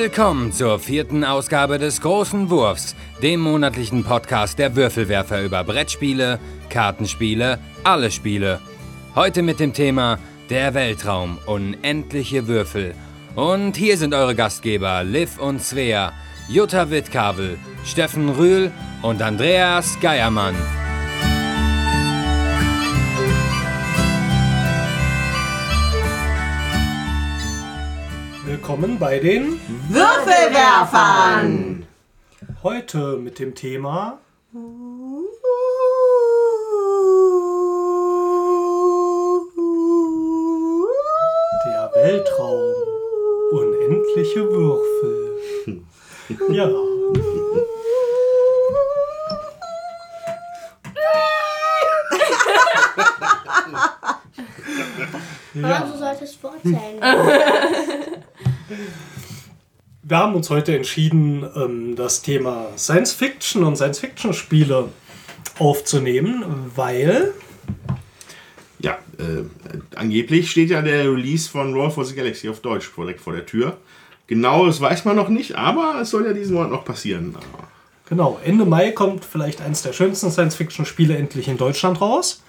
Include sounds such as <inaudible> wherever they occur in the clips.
Willkommen zur vierten Ausgabe des Großen Wurfs, dem monatlichen Podcast der Würfelwerfer über Brettspiele, Kartenspiele, alle Spiele. Heute mit dem Thema Der Weltraum, unendliche Würfel. Und hier sind eure Gastgeber Liv und Svea, Jutta Wittkavel, Steffen Rühl und Andreas Geiermann. Willkommen bei den Würfelwerfern! heute mit dem Thema der Weltraum. Unendliche Würfel. Ja. Ja. So sollte es vorzählen. <laughs> Wir haben uns heute entschieden, ähm, das Thema Science Fiction und Science Fiction Spiele aufzunehmen, weil Ja, äh, angeblich steht ja der Release von Roll for the Galaxy auf Deutsch vor, vor der Tür. Genau, das weiß man noch nicht, aber es soll ja diesen Monat noch passieren. Genau, Ende Mai kommt vielleicht eines der schönsten Science-Fiction-Spiele endlich in Deutschland raus.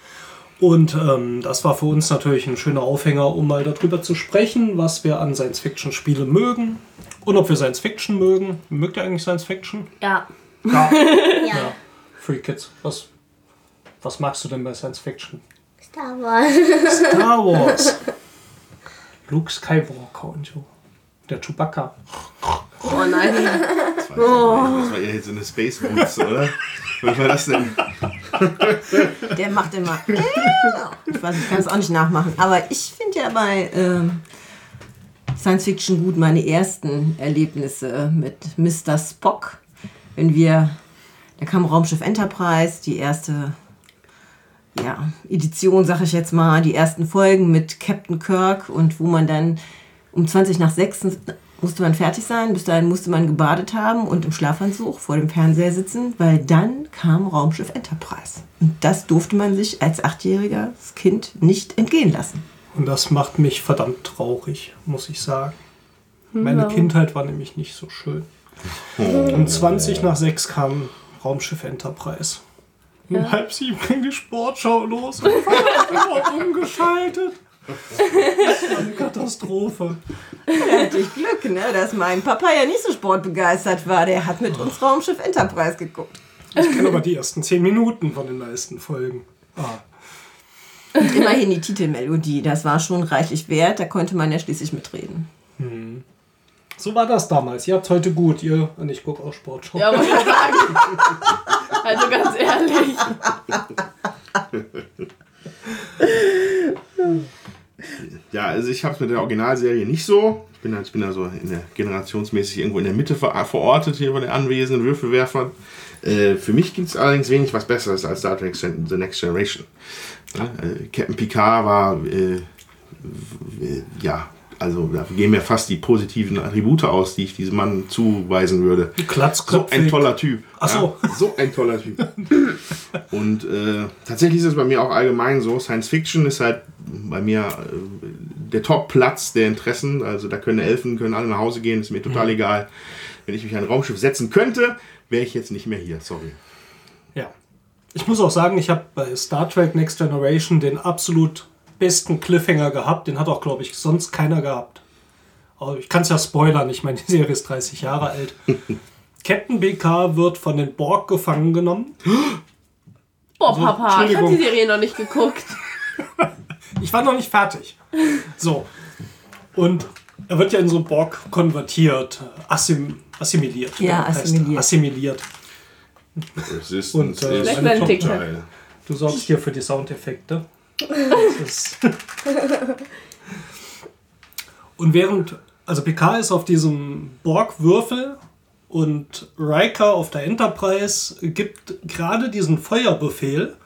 Und ähm, das war für uns natürlich ein schöner Aufhänger, um mal darüber zu sprechen, was wir an Science-Fiction-Spiele mögen und ob wir Science-Fiction mögen. Mögt ihr eigentlich Science-Fiction? Ja. <laughs> Ja. Ja. Free Kids, was, was magst du denn bei Science-Fiction? Star Wars. <laughs> Star Wars. Luke Skywalker und so. Der Chewbacca. Oh nein. <laughs> Das war, das war ja jetzt so eine Space Woods, oder? Was war das denn? Der macht immer. Ich weiß, ich kann es auch nicht nachmachen. Aber ich finde ja bei ähm, Science Fiction gut meine ersten Erlebnisse mit Mr. Spock. Wenn wir, da kam Raumschiff Enterprise, die erste ja, Edition, sag ich jetzt mal, die ersten Folgen mit Captain Kirk und wo man dann um 20 nach 6 musste man fertig sein, bis dahin musste man gebadet haben und im Schlafanzug vor dem Fernseher sitzen, weil dann kam Raumschiff Enterprise. Und das durfte man sich als achtjähriges Kind nicht entgehen lassen. Und das macht mich verdammt traurig, muss ich sagen. Meine Kindheit war nämlich nicht so schön. Um 20 nach 6 kam Raumschiff Enterprise. Um halb sieben ging die Sportschau los <laughs> und war umgeschaltet. Das <laughs> war eine Katastrophe. Da hatte ich Glück, ne, dass mein Papa ja nicht so sportbegeistert war. Der hat mit uns Raumschiff Enterprise geguckt. Ich kenne aber die ersten 10 Minuten von den meisten Folgen. Ah, Und immerhin die Titelmelodie, das war schon reichlich wert. Da konnte man ja schließlich mitreden. so war das damals. Ihr habt heute gut. Ihr und ich gucke auch Sportschau. Ja, wollte ich sagen. Also ganz ehrlich. <laughs> Ja, also ich habe es mit der Originalserie nicht so. Ich bin, ich bin da so in der generationsmäßig irgendwo in der Mitte ver verortet hier bei den anwesenden Würfelwerfern. Äh, für mich gibt es allerdings wenig was Besseres als Star Trek The Next Generation. Ja, äh, Captain Picard war, äh, ja, also da gehen mir fast die positiven Attribute aus, die ich diesem Mann zuweisen würde. So ein toller Typ. Ach so. Ja, so ein toller Typ. <laughs> Und äh, tatsächlich ist es bei mir auch allgemein so. Science Fiction ist halt bei mir äh, der Top-Platz der Interessen. Also da können Elfen, können alle nach Hause gehen, ist mir total Mhm. egal. Wenn ich mich an ein Raumschiff setzen könnte, wäre ich jetzt nicht mehr hier. Sorry. Ja. Ich muss auch sagen, ich habe bei Star Trek Next Generation den absolut besten Cliffhanger gehabt. Den hat auch, glaube ich, sonst keiner gehabt. Aber ich kann es ja spoilern. Ich meine, die Serie ist 30 Jahre alt. <laughs> Captain BK wird von den Borg gefangen genommen. Boah, Papa, ich habe die Serie noch nicht geguckt. <laughs> Ich war noch nicht fertig. So. Und er wird ja in so einen Borg konvertiert. Assim, assimiliert. Ja, heißt er. assimiliert. Assimiliert. Resistance Und, äh, ist. Tochter- geil. Du sorgst hier für die Soundeffekte. <laughs> Und während, also PK ist auf diesem Borg-Würfel und Riker auf der Enterprise gibt gerade diesen Feuerbefehl,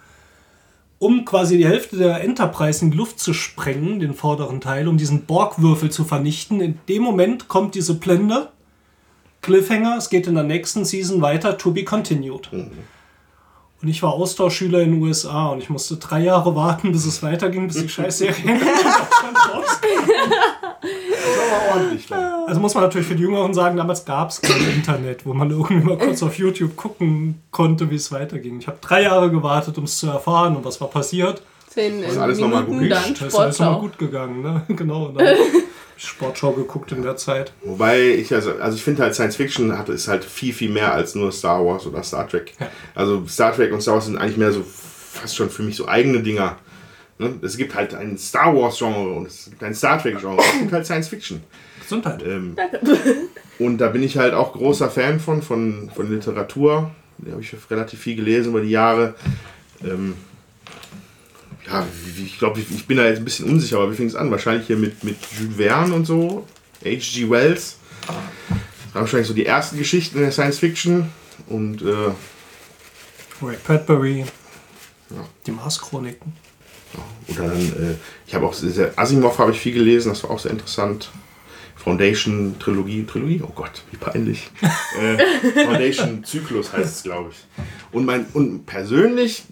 um quasi die Hälfte der Enterprise in die Luft zu sprengen, den vorderen Teil, um diesen Borg-Würfel zu vernichten. In dem Moment kommt diese Blende. Cliffhanger, es geht in der nächsten Season weiter, to be continued. Und ich war Austauschschüler in den USA und ich musste drei Jahre warten, bis es weiterging, bis die Scheißserie. Also muss man natürlich für die Jüngeren sagen, damals gab es kein Internet, wo man irgendwie mal kurz auf YouTube gucken konnte, wie es weiterging. Ich habe drei Jahre gewartet, um es zu erfahren und was war passiert. Zehn Ist alles nochmal gut. dann ist alles nochmal gut gegangen, ne? <laughs> Genau. <laughs> Sportschau geguckt in der Zeit. Wobei ich, also, also ich finde halt Science Fiction hat, ist halt viel, viel mehr als nur Star Wars oder Star Trek. Also Star Trek und Star Wars sind eigentlich mehr so fast schon für mich so eigene Dinger. Ne? Es gibt halt ein Star Wars Genre und es gibt ein Star Trek Genre. Es gibt halt Science Fiction. Gesundheit. Ähm, <laughs> und da bin ich halt auch großer Fan von, von, von Literatur. Da habe ich relativ viel gelesen über die Jahre. Ähm, ja, ich glaube, ich, ich bin da jetzt ein bisschen unsicher, aber wie fing es an? Wahrscheinlich hier mit, mit Jules Verne und so, H.G. Wells. Das waren wahrscheinlich so die ersten Geschichten in der Science Fiction. Und äh, Ray Bradbury. Ja. Die Mars-Chroniken. oder dann, äh, ich habe auch sehr, Asimov habe ich viel gelesen, das war auch sehr interessant. Foundation Trilogie, Trilogie, oh Gott, wie peinlich. äh, <laughs> Foundation Zyklus heißt es, glaube ich. Und mein und persönlich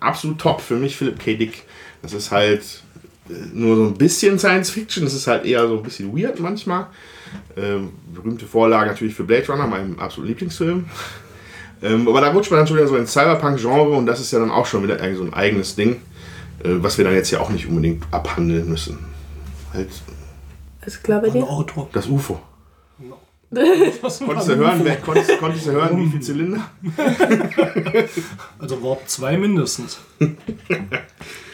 absolut top für mich Philip K. Dick. Das ist halt äh, nur so ein bisschen Science Fiction, das ist halt eher so ein bisschen weird manchmal. Ähm, berühmte Vorlage natürlich für Blade Runner, meinem absoluten Lieblingsfilm. Ähm, aber da rutscht man dann schon wieder so ins Cyberpunk-Genre und das ist ja dann auch schon wieder so ein eigenes Ding, äh, was wir dann jetzt ja auch nicht unbedingt abhandeln müssen. Halt Was Ein dir? Auto. das UFO. Konntest du hören, wer, konntest, konntest du hören, wie viele Zylinder? Also Warp 2 mindestens.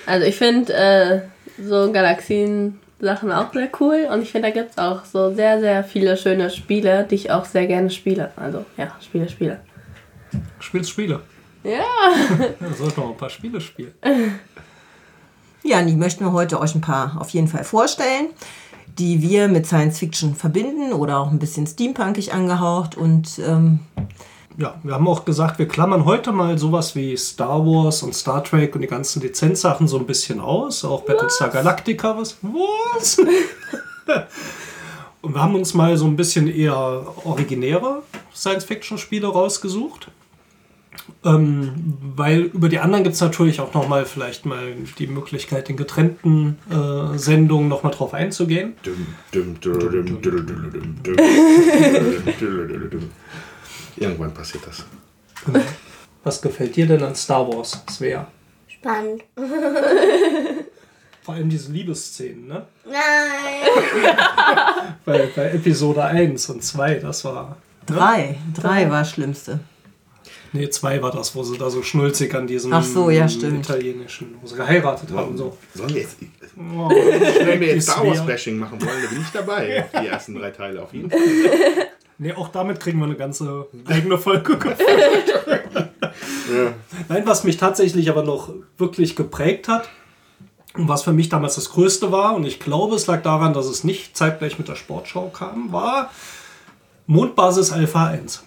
Also ich finde äh, so Galaxien-Sachen auch sehr cool und ich finde, da gibt es auch so sehr, sehr viele schöne Spiele, die ich auch sehr gerne spiele. Also ja, Spiele, Spiele. Spielst Spiele. Ja. <laughs> Ja, sollten wir mal ein paar Spiele spielen. <laughs> Ja, die möchten wir heute euch ein paar auf jeden Fall vorstellen, die wir mit Science Fiction verbinden oder auch ein bisschen steampunkig angehaucht. Und ähm, Ja, wir haben auch gesagt, wir klammern heute mal sowas wie Star Wars und Star Trek und die ganzen Lizenzsachen so ein bisschen aus. Auch Battlestar Galactica, was? Was? <laughs> und wir haben uns mal so ein bisschen eher originäre Science-Fiction-Spiele rausgesucht. Ähm, weil über die anderen gibt es natürlich auch nochmal vielleicht mal die Möglichkeit, in getrennten äh, Sendungen nochmal drauf einzugehen. Irgendwann passiert das. Genau. Was gefällt dir denn an Star Wars, Svea? Spannend. Vor allem diese Liebesszenen, ne? Nein! <laughs> bei, bei Episode 1 und 2, das war. Ne? Drei. Ne? Drei war das Schlimmste. Nee, 2 war das, wo sie da so schnulzig an diesem Ach so, ja, stimmt. italienischen, wo sie geheiratet haben. und So. Sollen wir jetzt, Oh, wenn wir jetzt Star Wars. Bashing machen wollen, da bin ich dabei. <laughs> Die ersten drei Teile auf jeden Fall. Nee, auch damit kriegen wir eine ganze eigene Folge. Ja. Nein, was mich tatsächlich aber noch wirklich geprägt hat und was für mich damals das Größte war, und ich glaube, es lag daran, dass es nicht zeitgleich mit der Sportschau kam, war Mondbasis Alpha 1.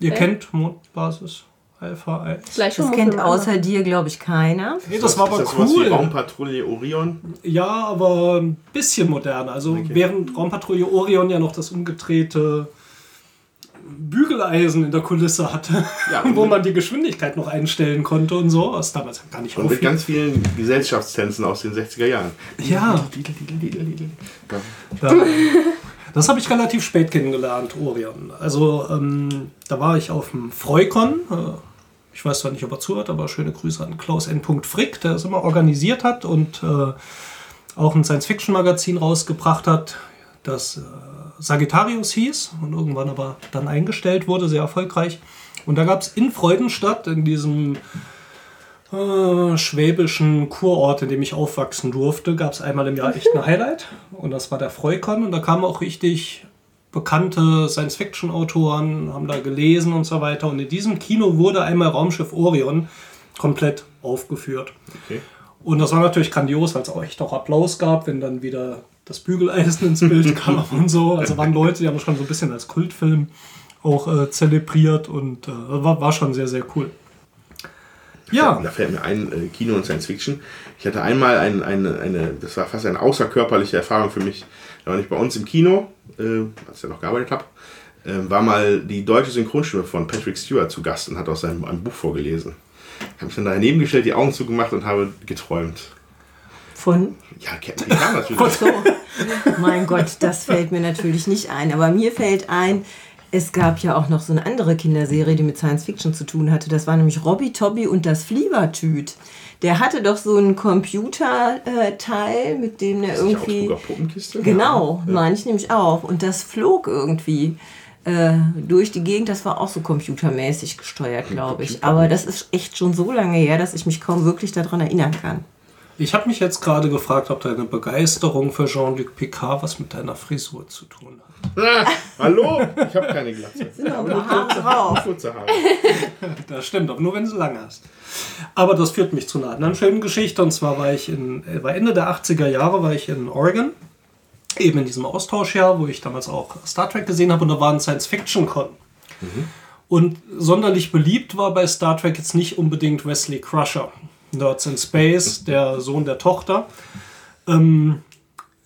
Ihr Okay. kennt Mondbasis Alpha 1? Vielleicht Das kennt außer dir, glaube ich, keiner. Nee, das war ist aber das sowas wie cool. Raumpatrouille Orion. Ja, aber ein bisschen moderner. Also während Raumpatrouille Orion ja noch das umgedrehte Bügeleisen in der Kulisse hatte, Ja, <laughs> wo man die Geschwindigkeit noch einstellen konnte und so, was damals gar nicht Und mit ganz vielen Gesellschaftstänzen aus den 60er Jahren. Ja, Ja. <laughs> da, das habe ich relativ spät kennengelernt, Orion. Also ähm, da war ich auf dem Freukon. Äh, ich weiß zwar nicht, ob er zuhört, aber schöne Grüße an Klaus N. Frick, der es immer organisiert hat und äh, auch ein Science-Fiction-Magazin rausgebracht hat, das äh, Sagittarius hieß und irgendwann aber dann eingestellt wurde, sehr erfolgreich. Und da gab es in Freudenstadt, in diesem äh, schwäbischen Kurort, in dem ich aufwachsen durfte, gab es einmal im Jahr echt ein Highlight. Und das war der Freukon. Und da kamen auch richtig bekannte Science-Fiction-Autoren, haben da gelesen und so weiter. Und in diesem Kino wurde einmal Raumschiff Orion komplett aufgeführt. Okay. Und das war natürlich grandios, weil es auch echt auch Applaus gab, wenn dann wieder das Bügeleisen ins Bild <laughs> kam und so. Also waren Leute, die haben das schon so ein bisschen als Kultfilm auch äh, zelebriert und äh, war, war schon sehr, sehr cool. Ja, Da fällt mir ein, äh, Kino und Science Fiction. Ich hatte einmal ein, eine, eine, das war fast eine außerkörperliche Erfahrung für mich. Da war ich bei uns im Kino, äh, als ich ja noch gearbeitet habe, äh, war mal die deutsche Synchronstimme von Patrick Stewart zu Gast und hat aus seinem einem Buch vorgelesen. habe mich dann daneben gestellt, die Augen zugemacht und habe geträumt. Von Ja, Captain Picard natürlich. So, mein Gott, das fällt mir natürlich nicht ein. Aber mir fällt ein, es gab ja auch noch so eine andere Kinderserie, die mit Science Fiction zu tun hatte. Das war nämlich Robby Tobby und das Fliebertüt. Der hatte doch so ein Computerteil, mit dem der irgendwie. Augsburger Puppenkiste? Genau, meine ich nämlich auch. Und das flog irgendwie äh, durch die Gegend. Das war auch so computermäßig gesteuert, glaube ich. Aber das ist echt schon so lange her, dass ich mich kaum wirklich daran erinnern kann. Ich habe mich jetzt gerade gefragt, ob deine Begeisterung für Jean-Luc Picard was mit deiner Frisur zu tun hat. Ah, hallo? Ich habe keine Glatze. aber Haare drauf. Kurze Haare. <laughs> Das stimmt, aber nur wenn du sie lang hast. Aber das führt mich zu einer anderen schönen Geschichte. Und zwar war ich in, äh, war Ende der 80er Jahre war ich in Oregon. Eben in diesem Austauschjahr, wo ich damals auch Star Trek gesehen habe. Und da war ein Science-Fiction-Con. Und sonderlich beliebt war bei Star Trek jetzt nicht unbedingt Wesley Crusher. Nerds in Space, der Sohn der Tochter. Ähm,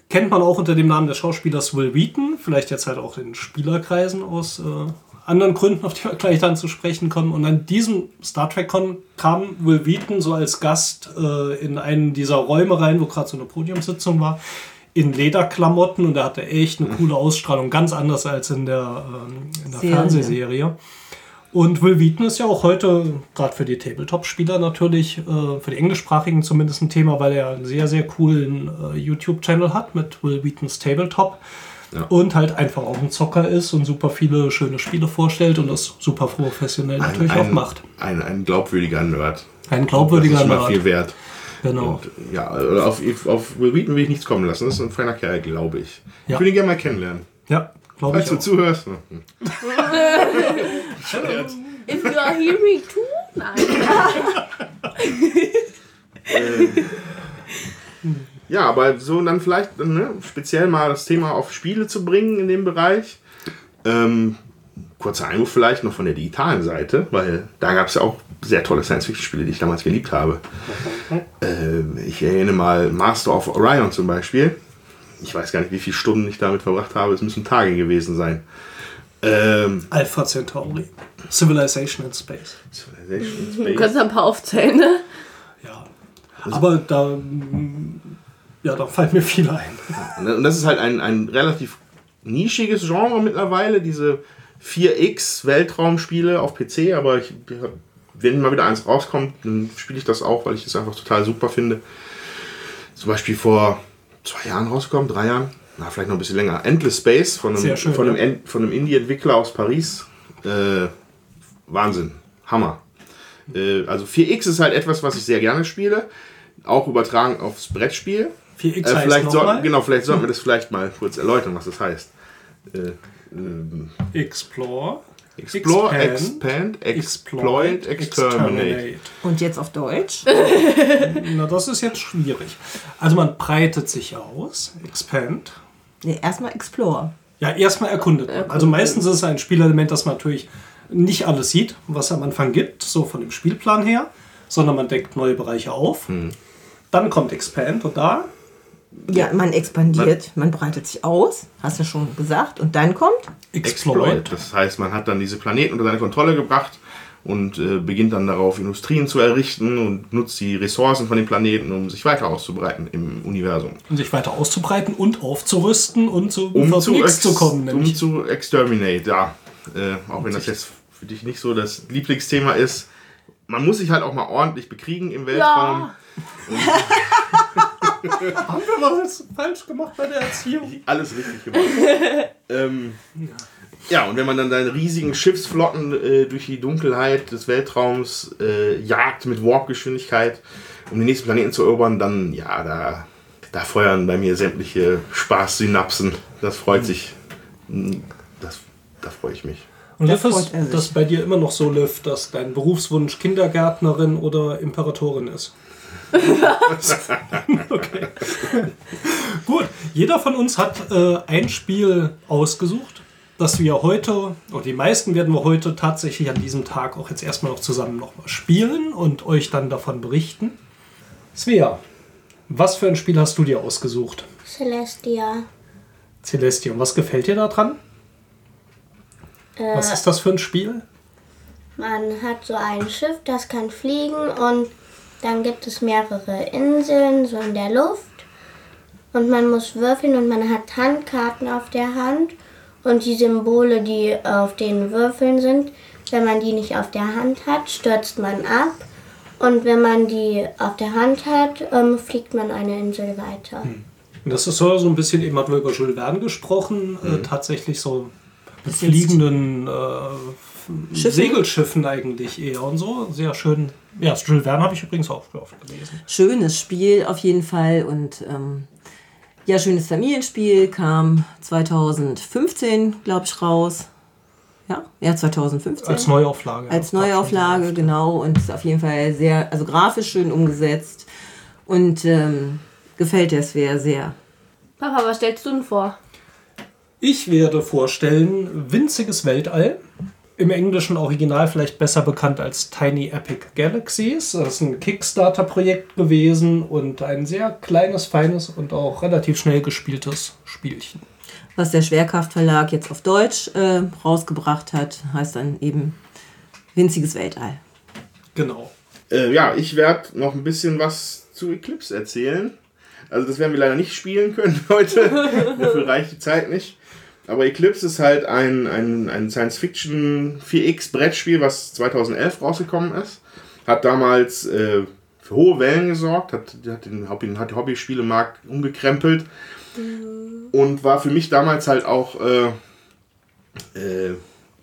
kennt man auch unter dem Namen des Schauspielers Will Wheaton, vielleicht jetzt halt auch in Spielerkreisen aus äh, anderen Gründen, auf die wir gleich dann zu sprechen kommen. Und an diesem Star Trek Con kam Will Wheaton so als Gast äh, in einen dieser Räume rein, wo gerade so eine Podiumssitzung war, in Lederklamotten und er hatte echt eine coole Ausstrahlung, ganz anders als in der, ähm, in der Serie. Fernsehserie. Und Will Wheaton ist ja auch heute, gerade für die Tabletop-Spieler natürlich, äh, für die englischsprachigen zumindest ein Thema, weil er einen sehr, sehr coolen äh, YouTube-Channel hat mit Will Wheatons Tabletop. Ja. Und halt einfach auch ein Zocker ist und super viele schöne Spiele vorstellt und das super professionell natürlich auch macht. Ein, ein glaubwürdiger Nerd. Ein glaubwürdiger das ist mal Nerd. viel wert. Genau. Und, ja, also auf, auf Will Wheaton will ich nichts kommen lassen. Das ist ein feiner Kerl, glaube ich. Ja. Ich würde ihn gerne mal kennenlernen. Ja, glaube ich. Falls du Auch. zuhörst. <laughs> hm. If you are hearing too? Nein. Ja, aber so dann vielleicht ne, speziell mal das Thema auf Spiele zu bringen in dem Bereich. Ähm, kurzer Einwurf vielleicht noch von der digitalen Seite, weil da gab es ja auch sehr tolle Science-Fiction-Spiele, die ich damals geliebt habe. Ähm, ich erinnere mal Master of Orion zum Beispiel. Ich weiß gar nicht, wie viele Stunden ich damit verbracht habe. Es müssen Tage gewesen sein. Ähm, Alpha Centauri. Civilization in Space. Civilization <laughs> Du Space. kannst ein paar aufzählen, ne? Ja. Aber da, ja, da fallen mir viele ein. Und das ist halt ein, ein relativ nischiges Genre mittlerweile, diese 4X Weltraumspiele auf PC, aber ich, wenn mal wieder eins rauskommt, dann spiele ich das auch, weil ich das einfach total super finde. Zum Beispiel vor zwei Jahren rausgekommen, drei Jahren, na, vielleicht noch ein bisschen länger. Endless Space von einem, schön, von einem, ja. Von einem Indie-Entwickler aus Paris. Äh, Wahnsinn. Hammer. Äh, also 4X ist halt etwas, was ich sehr gerne spiele. Auch übertragen aufs Brettspiel. 4X Äh, heißt vielleicht sollten, genau, vielleicht sollten wir das vielleicht mal kurz erläutern, was das heißt. Äh, ähm, Explore, explore, Expand, expand, exploit, exterminate. Und jetzt auf Deutsch. <laughs> Na, das ist jetzt schwierig. Also man breitet sich aus, expand. Nee, erstmal Explore. Ja, erstmal erkundet man. Also meistens ist es ein Spielelement, das man natürlich nicht alles sieht, was es am Anfang gibt, so von dem Spielplan her, sondern man deckt neue Bereiche auf. Dann kommt Expand und da Ja, man expandiert, man breitet sich aus, hast du schon gesagt. Und dann kommt Exploit. Das heißt, man hat dann diese Planeten unter seine Kontrolle gebracht und äh, beginnt dann darauf, Industrien zu errichten und nutzt die Ressourcen von den Planeten, um sich weiter auszubreiten im Universum. Um sich weiter auszubreiten und aufzurüsten und zu Um zu, X ex zu kommen. um Nämlich. zu exterminate, ja. Äh, auch wenn das jetzt für dich nicht so das Lieblingsthema ist. Man muss sich halt auch mal ordentlich bekriegen im Weltraum. <laughs> Haben wir was falsch gemacht bei der Erziehung? Alles richtig gemacht. <laughs> ähm, ja, und wenn man dann seine riesigen Schiffsflotten äh, durch die Dunkelheit des Weltraums äh, jagt mit Warpgeschwindigkeit, um den nächsten Planeten zu erobern, dann, ja, da, da feuern bei mir sämtliche Spaßsynapsen. Das freut sich. Das, da freue ich mich. Und Liv, ist das bei dir immer noch so, Liv, dass dein Berufswunsch Kindergärtnerin oder Imperatorin ist? <laughs> okay. Gut, jeder von uns hat äh, ein Spiel ausgesucht, das wir heute, oder die meisten werden wir heute tatsächlich an diesem Tag auch jetzt erstmal noch zusammen nochmal spielen und euch dann davon berichten. Svea, was für ein Spiel hast du dir ausgesucht? Celestia. Celestia, und was gefällt dir daran? Äh, Was ist das für ein Spiel? Man hat so ein Schiff, das kann fliegen und dann gibt es mehrere Inseln so in der Luft und man muss würfeln und man hat Handkarten auf der Hand und die Symbole, die auf den Würfeln sind, wenn man die nicht auf der Hand hat, stürzt man ab und wenn man die auf der Hand hat, ähm, fliegt man eine Insel weiter. Und das ist so, so ein bisschen, eben hatten wir über Jules Verne gesprochen, Mhm. äh, tatsächlich so mit fliegenden äh, Schiffen. Segelschiffen eigentlich eher und so. Sehr schön. Ja, Jules Verne habe ich übrigens auch oft gelesen. Schönes Spiel auf jeden Fall und ähm, ja, schönes Familienspiel kam 2015, glaube ich, raus. Ja, ja, 2015. Als Neuauflage. Als Neuauflage, genau. Und ist auf jeden Fall sehr, also grafisch schön umgesetzt. Und ähm, gefällt der Sphere sehr. Papa, was stellst du denn vor? Ich werde vorstellen Winziges Weltall. Im englischen Original vielleicht besser bekannt als Tiny Epic Galaxies. Das ist ein Kickstarter-Projekt gewesen und ein sehr kleines, feines und auch relativ schnell gespieltes Spielchen. Was der Schwerkraft Verlag jetzt auf Deutsch äh, rausgebracht hat, heißt dann eben Winziges Weltall. Genau. Äh, ja, ich werde noch ein bisschen was zu Eclipse erzählen. Also das werden wir leider nicht spielen können <laughs> heute. Dafür reicht die Zeit nicht. Aber Eclipse ist halt ein, ein, ein Science-Fiction 4X-Brettspiel, was 2011 rausgekommen ist. Hat damals äh, für hohe Wellen gesorgt, hat, hat den, Hobby- hat den Hobbyspielemarkt umgekrempelt. Und war für mich damals halt auch äh, äh,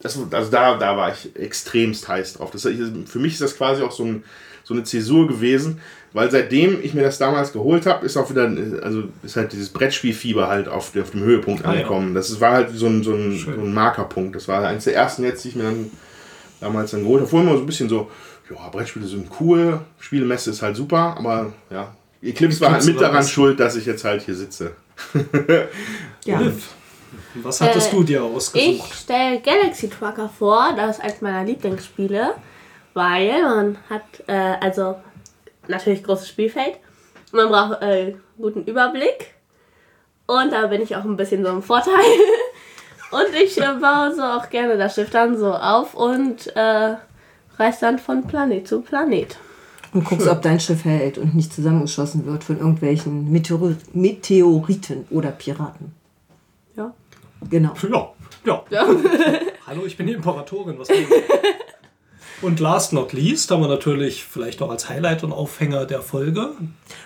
das, also da, da war ich extremst heiß drauf. Das, für mich ist das quasi auch so, ein, so eine Zäsur gewesen, weil seitdem ich mir das damals geholt habe, ist auch wieder, also ist halt dieses Brettspielfieber halt auf, auf dem Höhepunkt Ah, ja. angekommen. Das ist- war halt so ein, so, ein, so ein Markerpunkt. Das war eines der ersten jetzt, die ich mir dann damals dann geholt habe. Vorher immer so ein bisschen so, ja, Brettspiele sind cool, Spielemesse ist halt super, aber ja, Eclipse war halt mit daran was. schuld, dass ich jetzt halt hier sitze. Ja. <laughs> Was hattest Äh, du dir Ich ausgesucht? stelle Galaxy Trucker vor, das ist eines meiner Lieblingsspiele, weil man hat, äh, also natürlich großes Spielfeld, man braucht äh, guten Überblick und da bin ich auch ein bisschen so im Vorteil. <laughs> und ich äh, baue so auch gerne das Schiff dann so auf und äh, reise dann von Planet zu Planet. Und guckst, ob dein Schiff hält und nicht zusammengeschossen wird von irgendwelchen Meteor Meteoriten oder Piraten. Ja. Genau. Ja, ja. <laughs> Hallo, ich bin die Imperatorin. Was <laughs> und last not least haben wir natürlich vielleicht auch als Highlight und Aufhänger der Folge